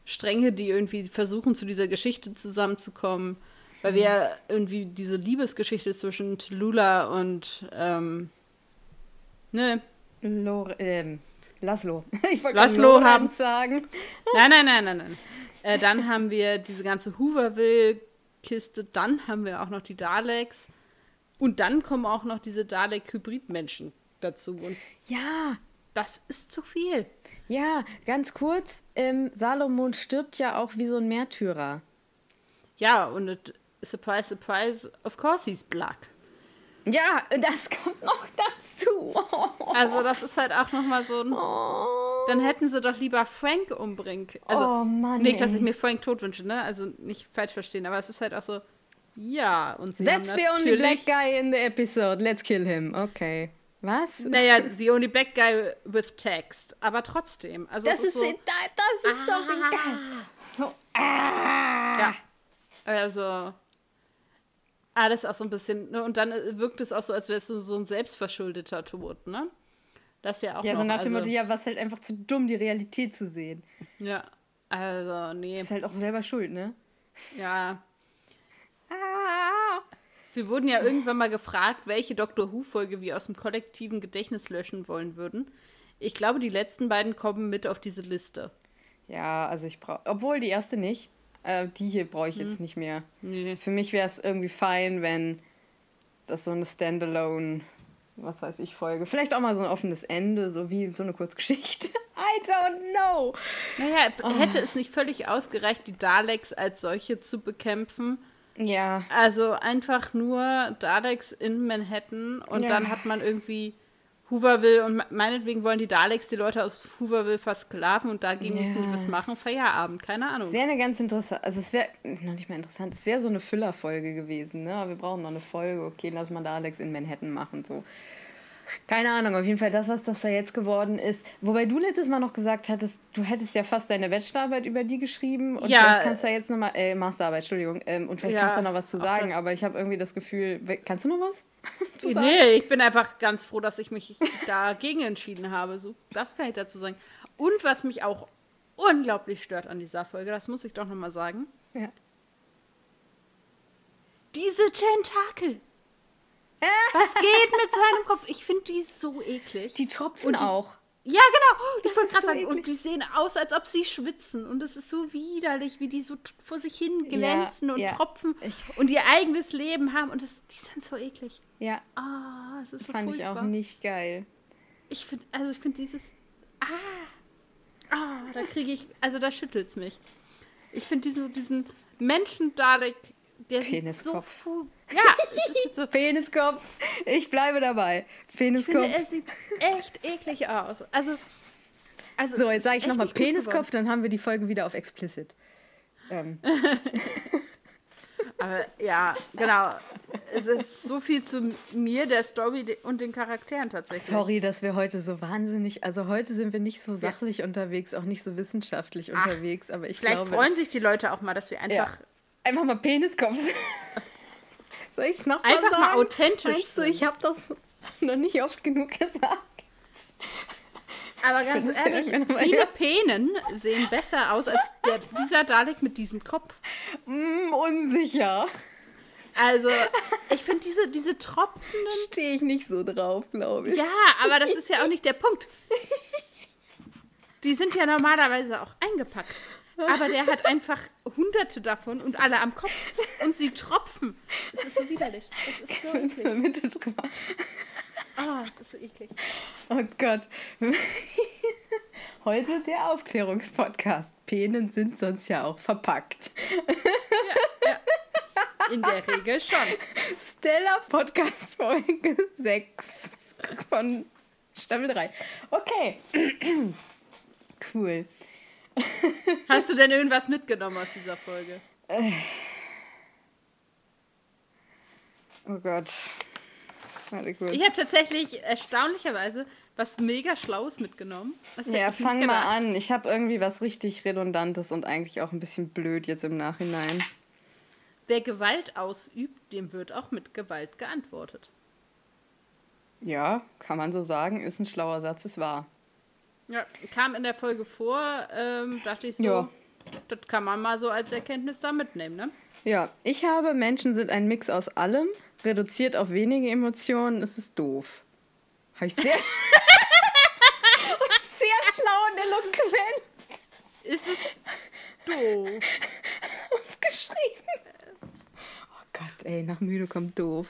S1: Stränge, die irgendwie versuchen, zu dieser Geschichte zusammenzukommen. Weil wir ja irgendwie diese Liebesgeschichte zwischen Lula und ähm, ne?
S2: Lore, ähm, Laszlo.
S1: Ich wollte Laszlo haben sagen. Nein, nein, nein, nein, nein. Äh, dann haben wir diese ganze Hooverville Kiste. Dann haben wir auch noch die Daleks. Und dann kommen auch noch diese Dalek-Hybrid-Menschen dazu. Und
S2: ja,
S1: das ist zu viel.
S2: Ja, ganz kurz. Ähm, Salomon stirbt ja auch wie so ein Märtyrer.
S1: Ja, und surprise, surprise, of course he's black.
S2: Ja, das kommt noch dazu.
S1: Also das ist halt auch noch mal so ein... Oh. Dann hätten sie doch lieber Frank umbringen. Also
S2: oh Mann,
S1: nicht, dass ich mir Frank tot wünsche, ne? Also nicht falsch verstehen, aber es ist halt auch so... Ja, und sie
S2: That's
S1: haben
S2: the only black guy in the episode. Let's kill him. Okay. Was?
S1: Naja, the only black guy with text. Aber trotzdem. Also
S2: das, ist,
S1: ist
S2: so, das ist ah, so egal.
S1: Ah. Ja. Also, alles auch so ein bisschen, ne? Und dann äh, wirkt es auch so, als wäre es so, so ein selbstverschuldeter Tod, ne? Das ja auch.
S2: Ja,
S1: noch,
S2: so nach dem also, Motto, ja, was halt einfach zu dumm, die Realität zu sehen.
S1: Ja, also, nee.
S2: Ist halt auch selber schuld, ne?
S1: Ja. Ah. Wir wurden ja irgendwann mal gefragt, welche Doctor Who-Folge wir aus dem kollektiven Gedächtnis löschen wollen würden. Ich glaube, die letzten beiden kommen mit auf diese Liste.
S2: Ja, also ich brauche, obwohl die erste nicht. Äh, die hier brauche ich jetzt hm. nicht mehr.
S1: Nee.
S2: Für mich wäre es irgendwie fein, wenn das so eine Standalone, was weiß ich, Folge. Vielleicht auch mal so ein offenes Ende, so wie so eine Kurzgeschichte. I don't know.
S1: Naja, oh. hätte es nicht völlig ausgereicht, die Daleks als solche zu bekämpfen?
S2: Ja.
S1: Also einfach nur Daleks in Manhattan und ja. dann hat man irgendwie Hooverville und meinetwegen wollen die Daleks die Leute aus Hooverville versklaven und dagegen ja. müssen die was machen. Feierabend, keine Ahnung.
S2: Es wäre eine ganz interessante, also es wäre noch nicht mal interessant, es wäre so eine Füllerfolge gewesen, ne? Wir brauchen noch eine Folge, okay, lass mal Daleks in Manhattan machen, so. Keine Ahnung, auf jeden Fall das, was das da jetzt geworden ist. Wobei du letztes Mal noch gesagt hattest, du hättest ja fast deine Bachelorarbeit über die geschrieben. Und ja, vielleicht kannst du da jetzt nochmal, äh, Masterarbeit, Entschuldigung, ähm, und vielleicht ja, kannst du noch was zu sagen, aber ich habe irgendwie das Gefühl, kannst du noch was?
S1: nee, ich bin einfach ganz froh, dass ich mich dagegen entschieden habe. So, das kann ich dazu sagen. Und was mich auch unglaublich stört an dieser Folge, das muss ich doch nochmal sagen. Ja. Diese Tentakel. Was geht mit seinem Kopf? Ich finde die so eklig.
S2: Die tropfen die, auch.
S1: Ja, genau. Ich wollte gerade so sagen, und die sehen aus, als ob sie schwitzen. Und es ist so widerlich, wie die so vor sich hin glänzen ja, und ja. tropfen ich, und ihr eigenes Leben haben. Und das, die sind so eklig.
S2: Ja.
S1: Ah, oh, es ist so
S2: Fand furchtbar. ich auch nicht geil.
S1: Ich finde, also ich finde dieses. Ah. Ah, da kriege ich, also da schüttelt es mich. Ich finde diesen, diesen Menschen-Dalek der
S2: Peniskopf.
S1: So ja,
S2: es ist so. Peniskopf. Ich bleibe dabei. Peniskopf. Ich
S1: finde, er sieht echt eklig aus. Also,
S2: also so, jetzt sage ich nochmal Peniskopf, dann haben wir die Folge wieder auf explicit. Ähm.
S1: Aber ja, genau. Es ist so viel zu mir, der Story und den Charakteren tatsächlich.
S2: Sorry, dass wir heute so wahnsinnig, also heute sind wir nicht so sachlich ja. unterwegs, auch nicht so wissenschaftlich Ach, unterwegs, aber ich
S1: vielleicht
S2: glaube.
S1: Vielleicht freuen sich die Leute auch mal, dass wir einfach ja.
S2: Einfach mal Peniskopf. Soll ich es noch
S1: Einfach mal, mal authentisch.
S2: Meinst du, ich habe das noch nicht oft genug gesagt?
S1: Aber ganz ehrlich, viele Penen sehen besser aus als der, dieser Dalek mit diesem Kopf.
S2: Mm, unsicher.
S1: Also, ich finde diese, diese tropfenden.
S2: Stehe ich nicht so drauf, glaube ich.
S1: Ja, aber das ist ja auch nicht der Punkt. Die sind ja normalerweise auch eingepackt. Aber der hat einfach hunderte davon und alle am Kopf. Und sie tropfen. Das ist so widerlich. Das ist so eklig. In der Mitte drüber. Ah, oh, das ist so eklig.
S2: Oh Gott. Heute der Aufklärungspodcast. Penen sind sonst ja auch verpackt.
S1: Ja, ja. In der Regel schon.
S2: Stella Podcast Folge 6 von Staffel 3. Okay. cool.
S1: Hast du denn irgendwas mitgenommen aus dieser Folge?
S2: Oh Gott.
S1: Warte kurz. Ich habe tatsächlich erstaunlicherweise was mega Schlaues mitgenommen.
S2: ja, fang mal an. Ich habe irgendwie was richtig Redundantes und eigentlich auch ein bisschen blöd jetzt im Nachhinein.
S1: Wer Gewalt ausübt, dem wird auch mit Gewalt geantwortet.
S2: Ja, kann man so sagen. Ist ein schlauer Satz, ist wahr.
S1: Ja, kam in der Folge vor, ähm, dachte ich so, ja. das kann man mal so als Erkenntnis da mitnehmen, ne?
S2: Ja, ich habe, Menschen sind ein Mix aus allem, reduziert auf wenige Emotionen, es ist doof. Habe ich sehr, sehr schlau und eloquent.
S1: Ist es doof.
S2: Aufgeschrieben. Oh Gott, ey, nach müde kommt doof.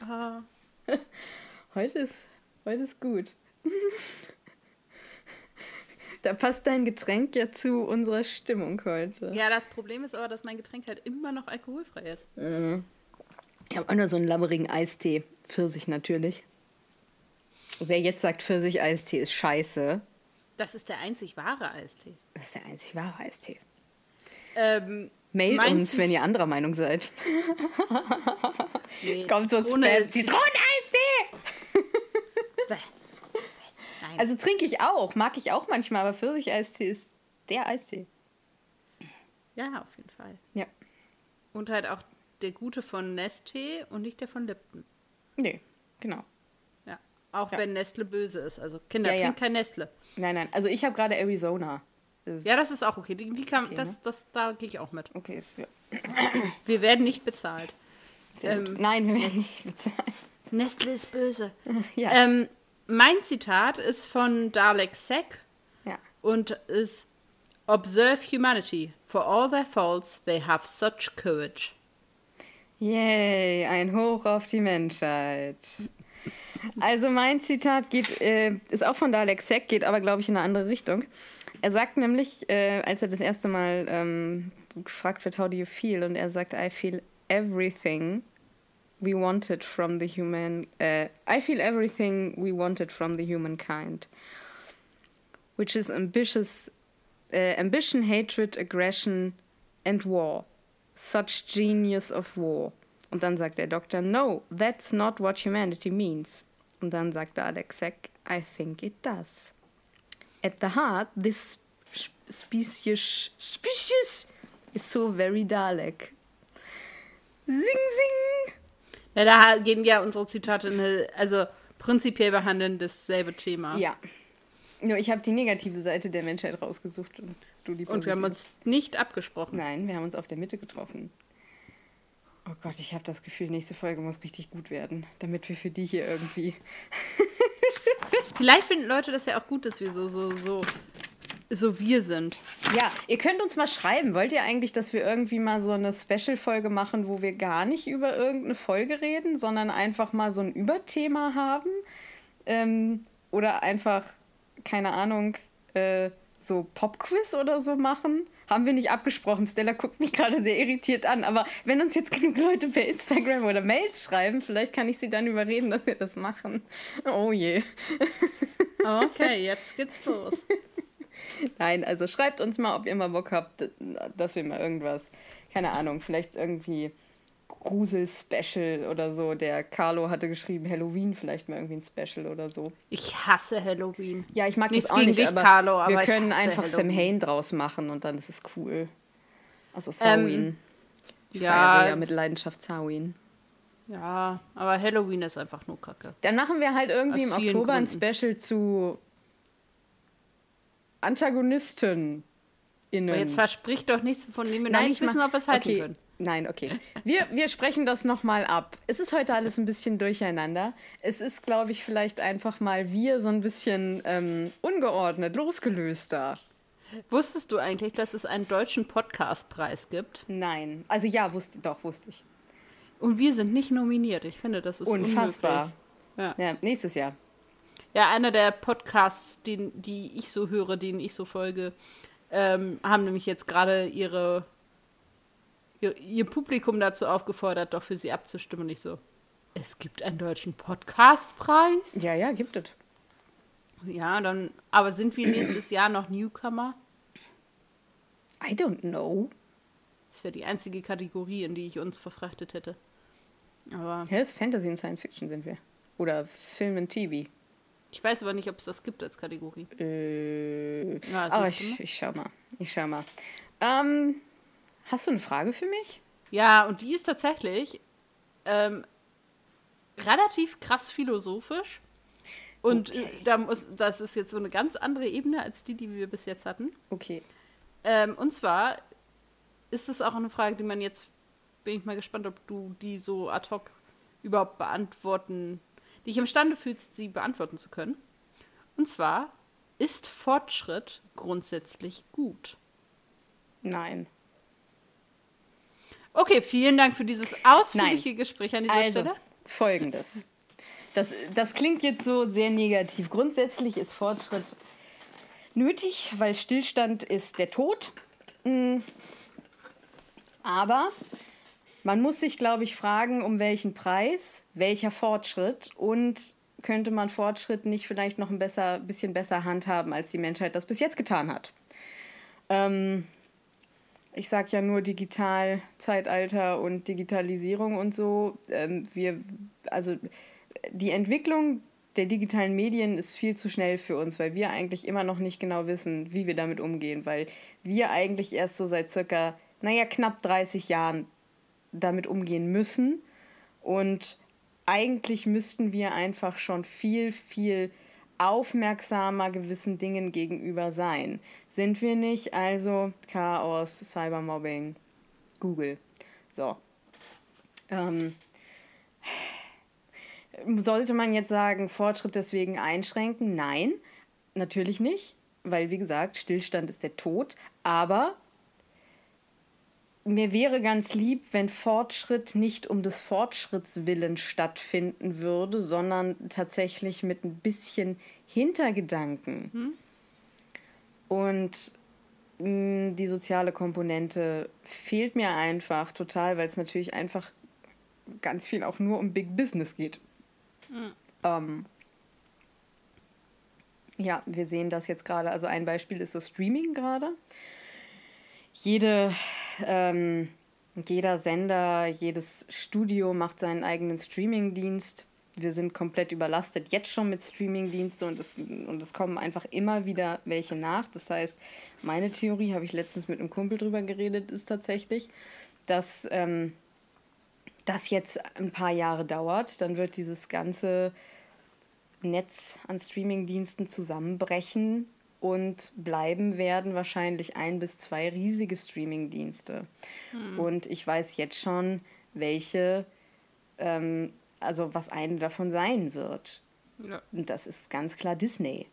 S2: Ah. Heute ist, heute ist gut. Da passt dein Getränk ja zu unserer Stimmung heute.
S1: Ja, das Problem ist aber, dass mein Getränk halt immer noch alkoholfrei ist. Mhm.
S2: Ich habe auch nur so einen labberigen Eistee. Pfirsich natürlich. Wer jetzt sagt, Pfirsich-Eistee ist scheiße.
S1: Das ist der einzig wahre Eistee.
S2: Das ist der einzig wahre Eistee.
S1: Ähm,
S2: Mailt uns, wenn ihr anderer Meinung seid. nee, es kommt so ein Spam. Zitronen-Eistee! Also trinke ich auch, mag ich auch manchmal, aber Pfirsich-Eistee ist der Eistee.
S1: Ja, auf jeden Fall.
S2: Ja.
S1: Und halt auch der gute von Nestle und nicht der von Lipton.
S2: Nee, genau.
S1: Ja, auch ja. wenn Nestle böse ist. Also Kinder, ja, trinkt kein Nestle.
S2: Nein, nein. Also ich habe gerade Arizona.
S1: Das ja, das ist auch okay. Die, die kann, okay, das, ne? das, da gehe ich auch mit.
S2: Okay, ist ja.
S1: Wir werden nicht bezahlt.
S2: Ähm, nein, wir werden nicht bezahlt.
S1: Nestle ist böse. ja. Ähm, mein Zitat ist von Dalek Sek
S2: ja.
S1: und ist Observe humanity. For all their faults, they have such courage.
S2: Yay, ein Hoch auf die Menschheit. Also mein Zitat geht, äh, ist auch von Dalek Sek, geht aber, glaube ich, in eine andere Richtung. Er sagt nämlich, äh, als er das erste Mal ähm, gefragt wird, how do you feel? Und er sagt, I feel everything we wanted from the human. Uh, I feel everything we wanted from the humankind, which is ambitious, uh, ambition, hatred, aggression, and war. Such genius of war. Und dann sagt der Doktor, no, that's not what humanity means. Und dann sagte Alexek, I think it does. At the heart, this species, species is so very Dalek. Sing, sing!
S1: Ja, da gehen ja unsere Zitate in eine, also prinzipiell behandeln dasselbe Thema.
S2: Ja. Nur ich habe die negative Seite der Menschheit rausgesucht und du die
S1: positive. Und wir haben uns nicht abgesprochen.
S2: Nein, wir haben uns auf der Mitte getroffen. Oh Gott, ich habe das Gefühl, nächste Folge muss richtig gut werden, damit wir für die hier irgendwie.
S1: Vielleicht finden Leute das ja auch gut, dass wir so, so, so, so wir sind.
S2: Ja, ihr könnt uns mal schreiben. Wollt ihr eigentlich, dass wir irgendwie mal so eine Special-Folge machen, wo wir gar nicht über irgendeine Folge reden, sondern einfach mal so ein Überthema haben? Ähm, oder einfach, keine Ahnung, äh, so Popquiz oder so machen? Haben wir nicht abgesprochen. Stella guckt mich gerade sehr irritiert an. Aber wenn uns jetzt genug Leute per Instagram oder Mails schreiben, vielleicht kann ich sie dann überreden, dass wir das machen. Oh je.
S1: Okay, jetzt geht's los.
S2: Nein, also schreibt uns mal, ob ihr mal Bock habt, dass wir mal irgendwas, keine Ahnung, vielleicht irgendwie Grusel-Special oder so. Der Carlo hatte geschrieben, Halloween vielleicht mal irgendwie ein Special oder so.
S1: Ich hasse Halloween.
S2: Ja, ich mag Nichts das auch nicht, dich, aber Carlo, aber wir können einfach Halloween. Sam Hain draus machen und dann ist es cool. Also Samhain. Ähm, ja, ja mit Leidenschaft Samhain.
S1: Ja, aber Halloween ist einfach nur Kacke.
S2: Dann machen wir halt irgendwie Aus im Oktober Gründen. ein Special zu Antagonisten.
S1: Innen. jetzt verspricht doch nichts, von dem wir Nein, noch nicht wissen, ob wir es halten okay. können.
S2: Nein, okay. Wir, wir sprechen das nochmal ab. Es ist heute alles ein bisschen durcheinander. Es ist, glaube ich, vielleicht einfach mal wir so ein bisschen ähm, ungeordnet, losgelöster.
S1: Wusstest du eigentlich, dass es einen deutschen Podcastpreis gibt?
S2: Nein. Also ja, wusste, doch, wusste ich.
S1: Und wir sind nicht nominiert. Ich finde, das ist
S2: unfassbar. Ja. ja. nächstes Jahr.
S1: Ja, einer der Podcasts, den, die ich so höre, denen ich so folge, ähm, haben nämlich jetzt gerade ihre ihr, ihr Publikum dazu aufgefordert, doch für sie abzustimmen. Und ich so, es gibt einen deutschen Podcastpreis?
S2: Ja, ja, gibt es.
S1: Ja, dann, aber sind wir nächstes Jahr noch Newcomer?
S2: I don't know.
S1: Das wäre die einzige Kategorie, in die ich uns verfrachtet hätte. Aber.
S2: Ja, das Fantasy und Science Fiction sind wir. Oder Film und TV.
S1: Ich weiß aber nicht, ob es das gibt als Kategorie.
S2: Äh, ja, aber ich, ich schau mal. Ich schau mal. Ähm, Hast du eine Frage für mich?
S1: Ja, und die ist tatsächlich ähm, relativ krass philosophisch. Und okay. da muss, das ist jetzt so eine ganz andere Ebene als die, die wir bis jetzt hatten.
S2: Okay.
S1: Ähm, und zwar ist es auch eine Frage, die man jetzt, bin ich mal gespannt, ob du die so ad hoc überhaupt beantworten, dich imstande fühlst, sie beantworten zu können. Und zwar, ist Fortschritt grundsätzlich gut?
S2: Nein.
S1: Okay, vielen Dank für dieses ausführliche Nein. Gespräch an dieser also, Stelle.
S2: Folgendes. Das, das klingt jetzt so sehr negativ. Grundsätzlich ist Fortschritt nötig, weil Stillstand ist der Tod. Mm. Aber man muss sich, glaube ich, fragen, um welchen Preis, welcher Fortschritt und könnte man Fortschritt nicht vielleicht noch ein besser, bisschen besser handhaben, als die Menschheit das bis jetzt getan hat. Ähm, ich sage ja nur Digitalzeitalter und Digitalisierung und so. Ähm, wir, also die Entwicklung der digitalen Medien ist viel zu schnell für uns, weil wir eigentlich immer noch nicht genau wissen, wie wir damit umgehen, weil wir eigentlich erst so seit circa, naja, knapp 30 Jahren damit umgehen müssen. Und eigentlich müssten wir einfach schon viel, viel aufmerksamer gewissen Dingen gegenüber sein. Sind wir nicht? Also Chaos, Cybermobbing, Google. So. Ähm, sollte man jetzt sagen, Fortschritt deswegen einschränken? Nein, natürlich nicht, weil wie gesagt, Stillstand ist der Tod. Aber mir wäre ganz lieb, wenn Fortschritt nicht um des Fortschritts willen stattfinden würde, sondern tatsächlich mit ein bisschen Hintergedanken. Hm? Und mh, mm, die soziale Komponente fehlt mir einfach total, weil es natürlich einfach ganz viel auch nur um Big Business geht. Hm. Ähm, ja, wir sehen das jetzt gerade. Also ein Beispiel ist so Streaming gerade jede, ähm, jeder Sender, jedes Studio macht seinen eigenen Streamingdienst. wir sind komplett überlastet, jetzt schon mit Streamingdiensten und es, und es kommen einfach immer wieder welche nach. Das heißt, meine Theorie, habe ich letztens mit einem Kumpel drüber geredet, ist tatsächlich, dass ähm, das jetzt ein paar Jahre dauert. Dann wird dieses ganze Netz an Streamingdiensten zusammenbrechen und bleiben werden wahrscheinlich ein bis zwei riesige Streamingdienste. Mhm. Und ich weiß jetzt schon, welche, ähm, also was eine davon sein wird. Ja. Und das ist ganz klar Disney.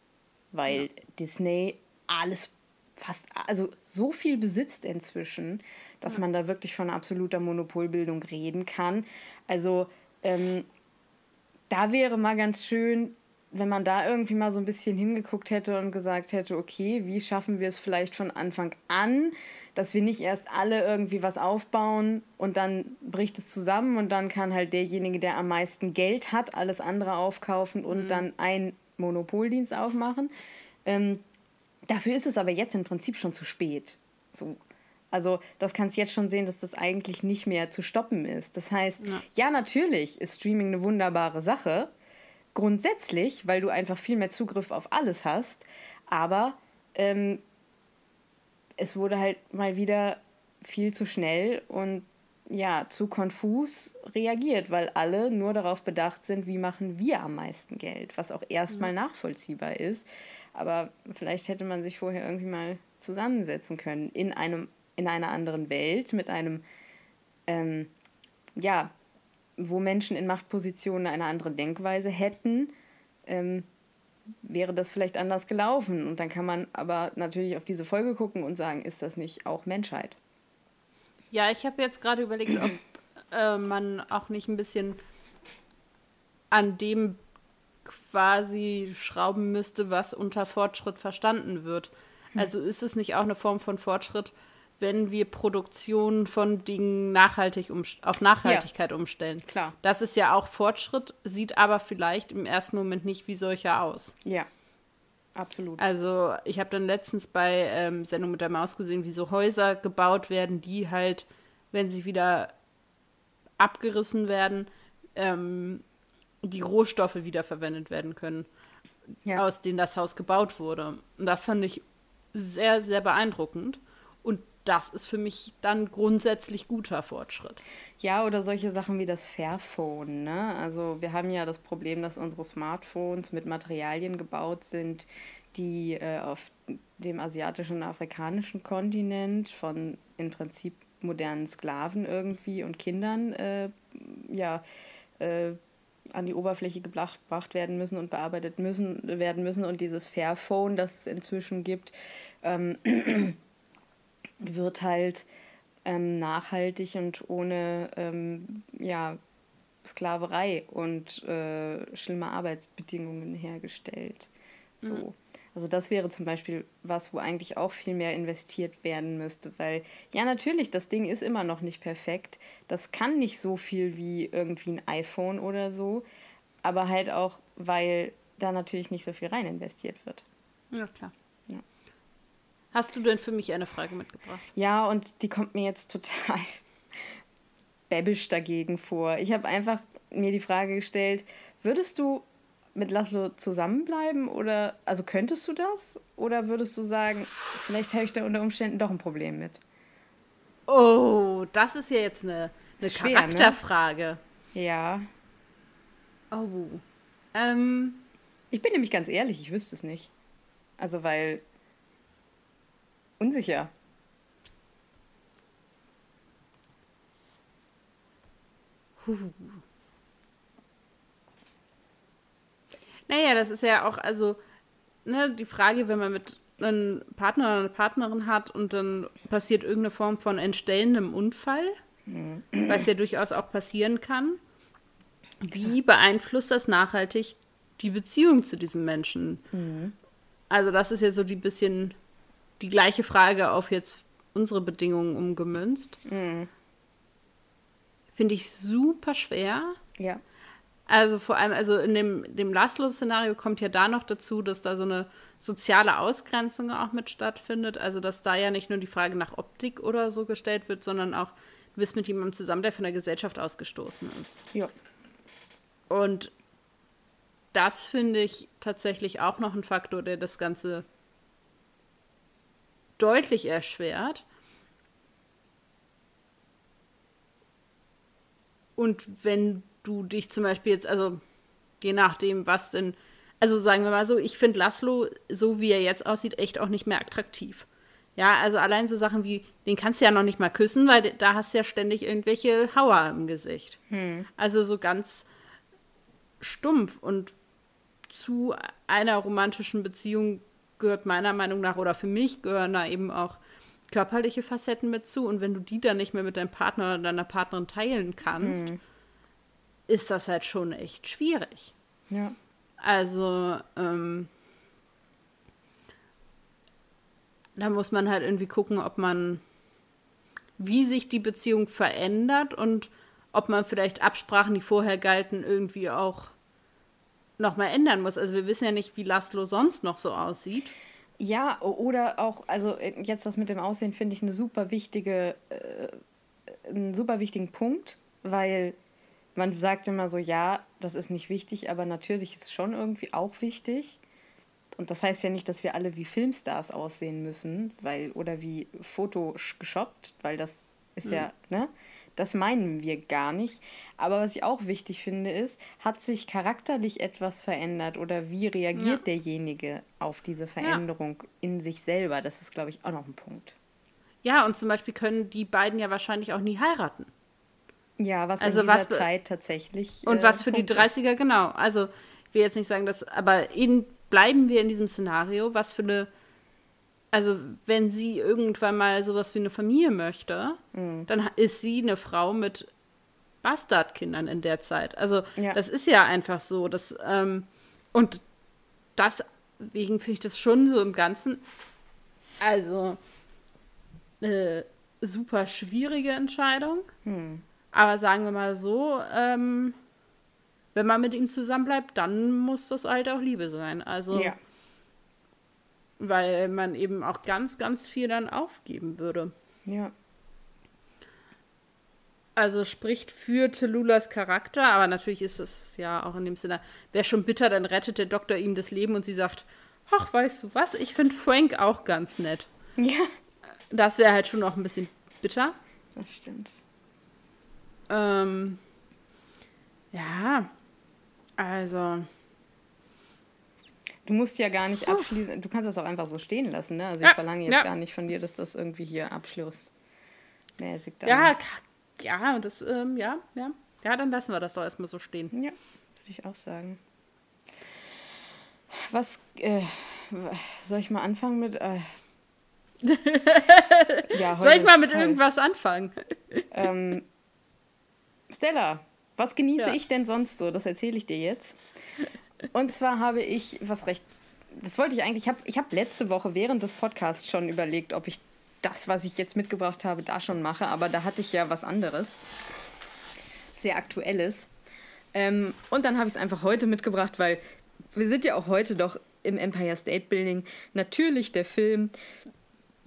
S2: Weil ja. Disney alles fast, also so viel besitzt inzwischen, dass ja. man da wirklich von absoluter Monopolbildung reden kann. Also ähm, da wäre mal ganz schön, wenn man da irgendwie mal so ein bisschen hingeguckt hätte und gesagt hätte, okay, wie schaffen wir es vielleicht von Anfang an, dass wir nicht erst alle irgendwie was aufbauen und dann bricht es zusammen und dann kann halt derjenige, der am meisten Geld hat, alles andere aufkaufen und mhm. dann einen Monopoldienst aufmachen. Ähm, dafür ist es aber jetzt im Prinzip schon zu spät. So. Also das kannst jetzt schon sehen, dass das eigentlich nicht mehr zu stoppen ist. Das heißt, ja. ja, natürlich ist Streaming eine wunderbare Sache, grundsätzlich, weil du einfach viel mehr Zugriff auf alles hast, aber ähm, es wurde halt mal wieder viel zu schnell und ja, zu konfus reagiert, weil alle nur darauf bedacht sind, wie machen wir am meisten Geld, was auch erstmal mhm. nachvollziehbar ist. Aber vielleicht hätte man sich vorher irgendwie mal zusammensetzen können in einem in einer anderen Welt mit einem ähm, ja wo Menschen in Machtpositionen eine andere Denkweise hätten, ähm, wäre das vielleicht anders gelaufen. Und dann kann man aber natürlich auf diese Folge gucken und sagen, ist das nicht auch Menschheit?
S1: Ja, ich habe jetzt gerade überlegt, ob äh, man auch nicht ein bisschen an dem quasi schrauben müsste, was unter Fortschritt verstanden wird. Hm. Also ist es nicht auch eine Form von Fortschritt, wenn wir Produktion von Dingen nachhaltig auf Nachhaltigkeit ja, umstellen. Klar. Das ist ja auch Fortschritt, sieht aber vielleicht im ersten Moment nicht wie solcher aus.
S2: Ja, absolut.
S1: Also ich habe dann letztens bei ähm, Sendung mit der Maus gesehen, wie so Häuser gebaut werden, die halt, wenn sie wieder abgerissen werden, ähm, die Rohstoffe wiederverwendet werden können, ja. aus denen das Haus gebaut wurde. Und das fand ich sehr, sehr beeindruckend das ist für mich dann grundsätzlich guter Fortschritt.
S2: Ja, oder solche Sachen wie das Fairphone. Ne? Also wir haben ja das Problem, dass unsere Smartphones mit Materialien gebaut sind, die äh, auf dem asiatischen und afrikanischen Kontinent von im Prinzip modernen Sklaven irgendwie und Kindern äh, ja, äh, an die Oberfläche gebracht werden müssen und bearbeitet müssen, werden müssen. Und dieses Fairphone, das es inzwischen gibt, ähm, wird halt ähm, nachhaltig und ohne ähm, ja, Sklaverei und äh, schlimme Arbeitsbedingungen hergestellt. So. Mhm. Also das wäre zum Beispiel was, wo eigentlich auch viel mehr investiert werden müsste, weil ja natürlich, das Ding ist immer noch nicht perfekt. Das kann nicht so viel wie irgendwie ein iPhone oder so, aber halt auch, weil da natürlich nicht so viel rein investiert wird.
S1: Ja, klar. Hast du denn für mich eine Frage mitgebracht?
S2: Ja, und die kommt mir jetzt total bäbisch dagegen vor. Ich habe einfach mir die Frage gestellt, würdest du mit Laszlo zusammenbleiben oder, also könntest du das? Oder würdest du sagen, vielleicht habe ich da unter Umständen doch ein Problem mit?
S1: Oh, das ist ja jetzt eine, eine schwer, ne? Charakterfrage.
S2: Ne? Ja.
S1: Oh. Ähm.
S2: Ich bin nämlich ganz ehrlich, ich wüsste es nicht. Also, weil unsicher.
S1: Naja, das ist ja auch, also, ne, die Frage, wenn man mit einem Partner oder einer Partnerin hat und dann passiert irgendeine Form von entstellendem Unfall, mhm. was ja durchaus auch passieren kann. Wie beeinflusst das nachhaltig die Beziehung zu diesem Menschen? Mhm. Also, das ist ja so die bisschen die gleiche Frage auf jetzt unsere Bedingungen umgemünzt. Mhm. Finde ich super schwer.
S2: Ja.
S1: Also vor allem, also in dem, dem Laszlo-Szenario kommt ja da noch dazu, dass da so eine soziale Ausgrenzung auch mit stattfindet. Also dass da ja nicht nur die Frage nach Optik oder so gestellt wird, sondern auch, du bist mit jemandem zusammen, der von der Gesellschaft ausgestoßen ist.
S2: Ja.
S1: Und das finde ich tatsächlich auch noch ein Faktor, der das Ganze deutlich erschwert. Und wenn du dich zum Beispiel jetzt, also je nachdem, was denn, also sagen wir mal so, ich finde Laszlo, so wie er jetzt aussieht, echt auch nicht mehr attraktiv. Ja, also allein so Sachen wie, den kannst du ja noch nicht mal küssen, weil da hast du ja ständig irgendwelche Hauer im Gesicht. Hm. Also so ganz stumpf und zu einer romantischen Beziehung gehört meiner Meinung nach oder für mich gehören da eben auch körperliche Facetten mit zu. Und wenn du die dann nicht mehr mit deinem Partner oder deiner Partnerin teilen kannst, hm. ist das halt schon echt schwierig.
S2: Ja.
S1: Also, ähm, da muss man halt irgendwie gucken, ob man, wie sich die Beziehung verändert und ob man vielleicht Absprachen, die vorher galten, irgendwie auch nochmal ändern muss. Also wir wissen ja nicht, wie Laszlo sonst noch so aussieht.
S2: Ja, oder auch, also äh, jetzt das mit dem Aussehen finde ich eine super wichtige, äh, einen super wichtigen Punkt, weil man sagt immer so, ja, das ist nicht wichtig, aber natürlich ist es schon irgendwie auch wichtig. Und das heißt ja nicht, dass wir alle wie Filmstars aussehen müssen, weil, oder wie Photoshoppt, weil das ist mhm. ja, ne? Das meinen wir gar nicht. Aber was ich auch wichtig finde, ist, hat sich charakterlich etwas verändert oder wie reagiert ja. derjenige auf diese Veränderung ja. in sich selber? Das ist, glaube ich, auch noch ein Punkt.
S1: Ja, und zum Beispiel können die beiden ja wahrscheinlich auch nie heiraten.
S2: Ja, was also in dieser was, Zeit tatsächlich.
S1: Und äh, was für Punkt die 30er, ist. genau. Also, ich will jetzt nicht sagen, dass, aber in, bleiben wir in diesem Szenario, was für eine also wenn sie irgendwann mal sowas wie eine Familie möchte, mhm. dann ist sie eine Frau mit Bastardkindern in der Zeit. Also ja. das ist ja einfach so. Das, ähm, und deswegen finde ich das schon so im Ganzen, also eine super schwierige Entscheidung. Mhm. Aber sagen wir mal so, ähm, wenn man mit ihm zusammenbleibt, dann muss das halt auch Liebe sein. Also ja weil man eben auch ganz, ganz viel dann aufgeben würde.
S2: Ja.
S1: Also spricht für Telulas Charakter, aber natürlich ist es ja auch in dem Sinne, wäre schon bitter, dann rettet der Doktor ihm das Leben und sie sagt, ach, weißt du was, ich finde Frank auch ganz nett.
S2: Ja.
S1: Das wäre halt schon auch ein bisschen bitter.
S2: Das stimmt.
S1: Ähm, ja, also
S2: Du musst ja gar nicht abschließen, du kannst das auch einfach so stehen lassen, ne? Also ich ja, verlange jetzt ja. gar nicht von dir, dass das irgendwie hier abschlussmäßig
S1: dann. Ja, ja, das, ähm, ja, ja. Ja, dann lassen wir das doch erstmal so stehen.
S2: Ja, würde ich auch sagen. Was, äh, soll ich mal anfangen mit. Äh,
S1: ja, soll ich mal mit toll. irgendwas anfangen?
S2: ähm, Stella, was genieße ja. ich denn sonst so? Das erzähle ich dir jetzt. Und zwar habe ich was recht. Das wollte ich eigentlich. Ich habe ich hab letzte Woche während des Podcasts schon überlegt, ob ich das, was ich jetzt mitgebracht habe, da schon mache. Aber da hatte ich ja was anderes. Sehr aktuelles. Ähm, und dann habe ich es einfach heute mitgebracht, weil wir sind ja auch heute doch im Empire State Building. Natürlich der Film,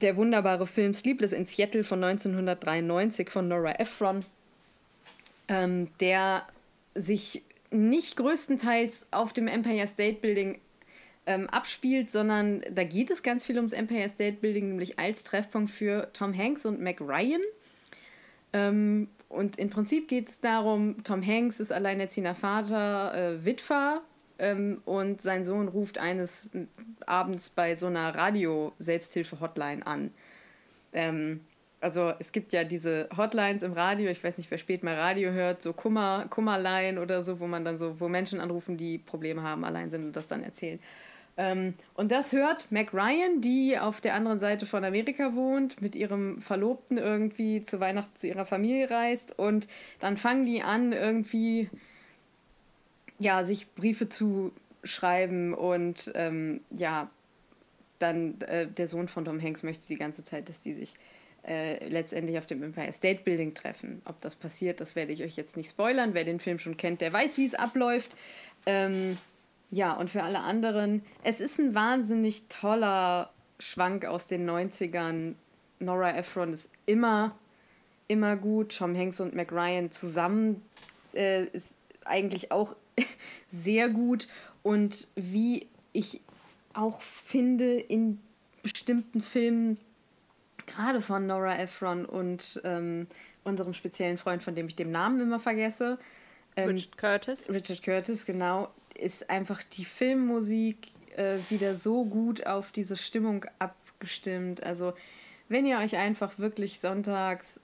S2: der wunderbare Film Sleepless in Seattle von 1993 von Nora Ephron, ähm, der sich nicht größtenteils auf dem Empire State Building ähm, abspielt, sondern da geht es ganz viel ums Empire State Building, nämlich als Treffpunkt für Tom Hanks und Mac Ryan. Ähm, und im Prinzip geht es darum, Tom Hanks ist alleinerziehender Vater, äh, Witwer ähm, und sein Sohn ruft eines Abends bei so einer Radio-Selbsthilfe-Hotline an. Ähm, also es gibt ja diese Hotlines im Radio, ich weiß nicht, wer spät mal Radio hört, so Kummer, Kummerlein oder so, wo man dann so, wo Menschen anrufen, die Probleme haben, allein sind und das dann erzählen. Ähm, und das hört Mac Ryan, die auf der anderen Seite von Amerika wohnt, mit ihrem Verlobten irgendwie zu Weihnachten zu ihrer Familie reist und dann fangen die an, irgendwie ja, sich Briefe zu schreiben und ähm, ja, dann äh, der Sohn von Tom Hanks möchte die ganze Zeit, dass die sich äh, letztendlich auf dem Empire State Building treffen. Ob das passiert, das werde ich euch jetzt nicht spoilern. Wer den Film schon kennt, der weiß, wie es abläuft. Ähm, ja, und für alle anderen, es ist ein wahnsinnig toller Schwank aus den 90ern. Nora Ephron ist immer, immer gut. Tom Hanks und Mac Ryan zusammen äh, ist eigentlich auch sehr gut. und wie ich auch finde, in bestimmten Filmen, gerade von Nora Ephron und ähm, unserem speziellen Freund, von dem ich den Namen immer vergesse. Ähm, Richard Curtis. Richard Curtis, genau. Ist einfach die Filmmusik äh, wieder so gut auf diese Stimmung abgestimmt. Also, wenn ihr euch einfach wirklich sonntags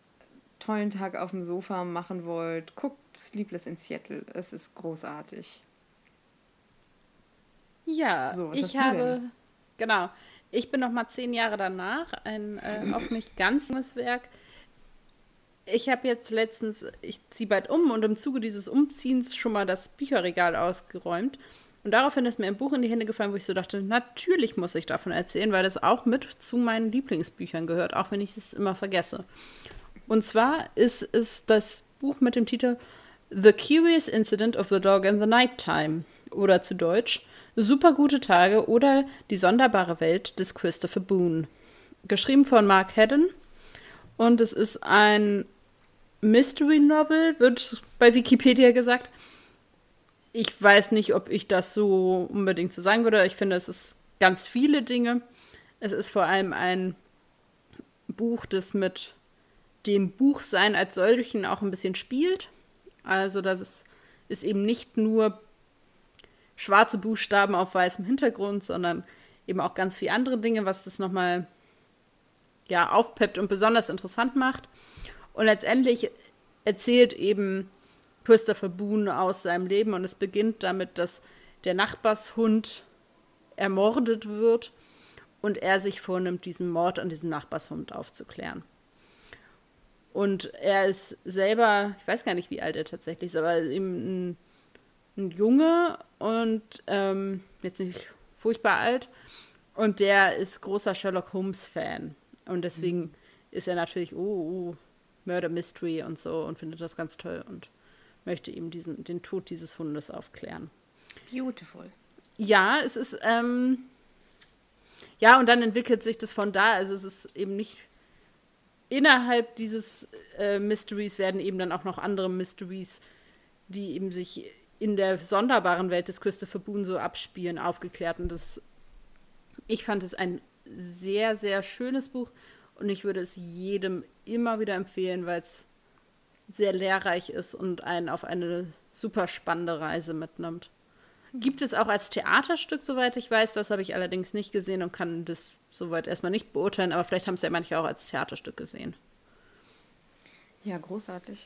S2: tollen Tag auf dem Sofa machen wollt, guckt Sleepless in Seattle. Es ist großartig.
S1: Ja, so, ich habe, genau, ich bin noch mal zehn Jahre danach, ein äh, auch nicht ganz junges Werk. Ich habe jetzt letztens, ich ziehe bald um und im Zuge dieses Umziehens schon mal das Bücherregal ausgeräumt. Und daraufhin ist mir ein Buch in die Hände gefallen, wo ich so dachte, natürlich muss ich davon erzählen, weil das auch mit zu meinen Lieblingsbüchern gehört, auch wenn ich es immer vergesse. Und zwar ist es das Buch mit dem Titel The Curious Incident of the Dog in the Nighttime oder zu Deutsch Super gute Tage oder Die sonderbare Welt des Christopher Boone. Geschrieben von Mark Haddon und es ist ein Mystery Novel, wird bei Wikipedia gesagt. Ich weiß nicht, ob ich das so unbedingt so sagen würde. Ich finde, es ist ganz viele Dinge. Es ist vor allem ein Buch, das mit dem Buchsein als solchen auch ein bisschen spielt. Also, dass es ist eben nicht nur schwarze Buchstaben auf weißem Hintergrund, sondern eben auch ganz viele andere Dinge, was das nochmal ja, aufpeppt und besonders interessant macht. Und letztendlich erzählt eben Christopher Boone aus seinem Leben und es beginnt damit, dass der Nachbarshund ermordet wird und er sich vornimmt, diesen Mord an diesem Nachbarshund aufzuklären. Und er ist selber, ich weiß gar nicht, wie alt er tatsächlich ist, aber eben ein, ein Junge und ähm, jetzt nicht furchtbar alt. Und der ist großer Sherlock Holmes-Fan. Und deswegen mhm. ist er natürlich, oh, oh, Murder Mystery und so und findet das ganz toll und möchte ihm diesen, den Tod dieses Hundes aufklären.
S2: Beautiful.
S1: Ja, es ist, ähm, ja, und dann entwickelt sich das von da. Also es ist eben nicht innerhalb dieses äh, Mysteries werden eben dann auch noch andere Mysteries, die eben sich in der sonderbaren Welt des Christopher Boone so abspielen, aufgeklärt. Und das, ich fand es ein sehr, sehr schönes Buch und ich würde es jedem immer wieder empfehlen, weil es sehr lehrreich ist und einen auf eine super spannende Reise mitnimmt. Gibt es auch als Theaterstück, soweit ich weiß. Das habe ich allerdings nicht gesehen und kann das soweit erstmal nicht beurteilen, aber vielleicht haben es ja manche auch als Theaterstück gesehen.
S2: Ja, großartig.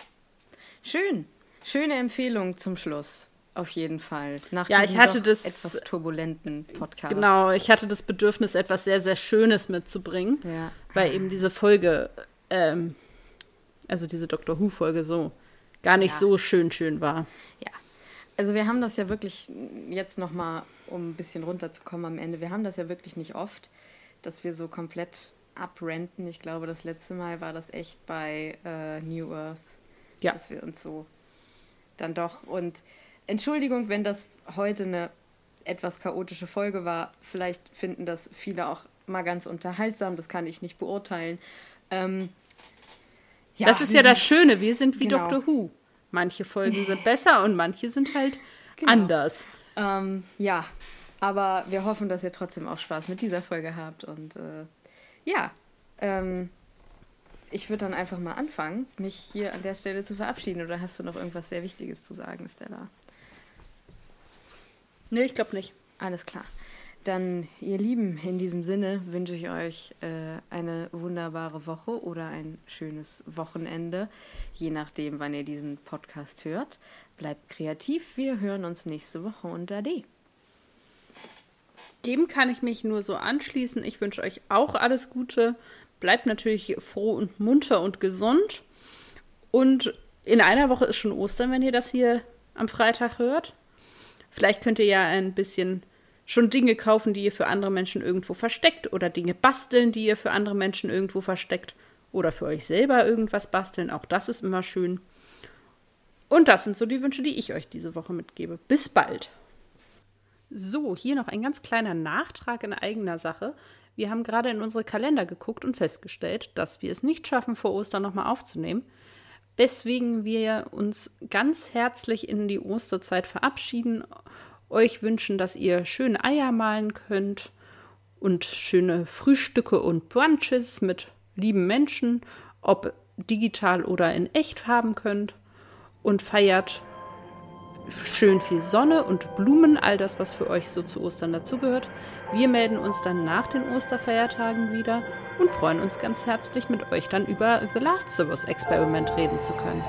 S2: Schön. Schöne Empfehlung zum Schluss. Auf jeden Fall.
S1: Nach ja, ich hatte das
S2: etwas turbulenten Podcast.
S1: Genau, ich hatte das Bedürfnis, etwas sehr, sehr Schönes mitzubringen, ja. weil eben diese Folge, ähm, also diese Doctor Who-Folge so gar nicht ja. so schön schön war.
S2: Ja, also wir haben das ja wirklich jetzt noch mal, um ein bisschen runterzukommen am Ende. Wir haben das ja wirklich nicht oft, dass wir so komplett abrenten. Ich glaube, das letzte Mal war das echt bei äh, New Earth, ja. dass wir uns so dann doch und Entschuldigung, wenn das heute eine etwas chaotische Folge war. Vielleicht finden das viele auch mal ganz unterhaltsam. Das kann ich nicht beurteilen. Ähm,
S1: ja, das ist ja das Schöne. Wir sind wie genau. Doctor Who. Manche Folgen sind besser und manche sind halt genau. anders.
S2: Ähm, ja, aber wir hoffen, dass ihr trotzdem auch Spaß mit dieser Folge habt. Und äh, ja, ähm, ich würde dann einfach mal anfangen, mich hier an der Stelle zu verabschieden. Oder hast du noch irgendwas sehr Wichtiges zu sagen, Stella?
S1: Nee, ich glaube nicht.
S2: Alles klar. Dann, ihr Lieben, in diesem Sinne wünsche ich euch äh, eine wunderbare Woche oder ein schönes Wochenende, je nachdem, wann ihr diesen Podcast hört. Bleibt kreativ, wir hören uns nächste Woche unter D.
S1: Dem kann ich mich nur so anschließen. Ich wünsche euch auch alles Gute. Bleibt natürlich froh und munter und gesund. Und in einer Woche ist schon Ostern, wenn ihr das hier am Freitag hört. Vielleicht könnt ihr ja ein bisschen schon Dinge kaufen, die ihr für andere Menschen irgendwo versteckt oder Dinge basteln, die ihr für andere Menschen irgendwo versteckt oder für euch selber irgendwas basteln. Auch das ist immer schön. Und das sind so die Wünsche, die ich euch diese Woche mitgebe. Bis bald. So, hier noch ein ganz kleiner Nachtrag in eigener Sache. Wir haben gerade in unsere Kalender geguckt und festgestellt, dass wir es nicht schaffen, vor Ostern nochmal aufzunehmen. Weswegen wir uns ganz herzlich in die Osterzeit verabschieden euch wünschen, dass ihr schöne Eier malen könnt und schöne Frühstücke und Brunches mit lieben Menschen, ob digital oder in echt haben könnt und feiert schön viel Sonne und Blumen, all das, was für euch so zu Ostern dazugehört. Wir melden uns dann nach den Osterfeiertagen wieder und freuen uns ganz herzlich, mit euch dann über The Last Us Experiment reden zu können.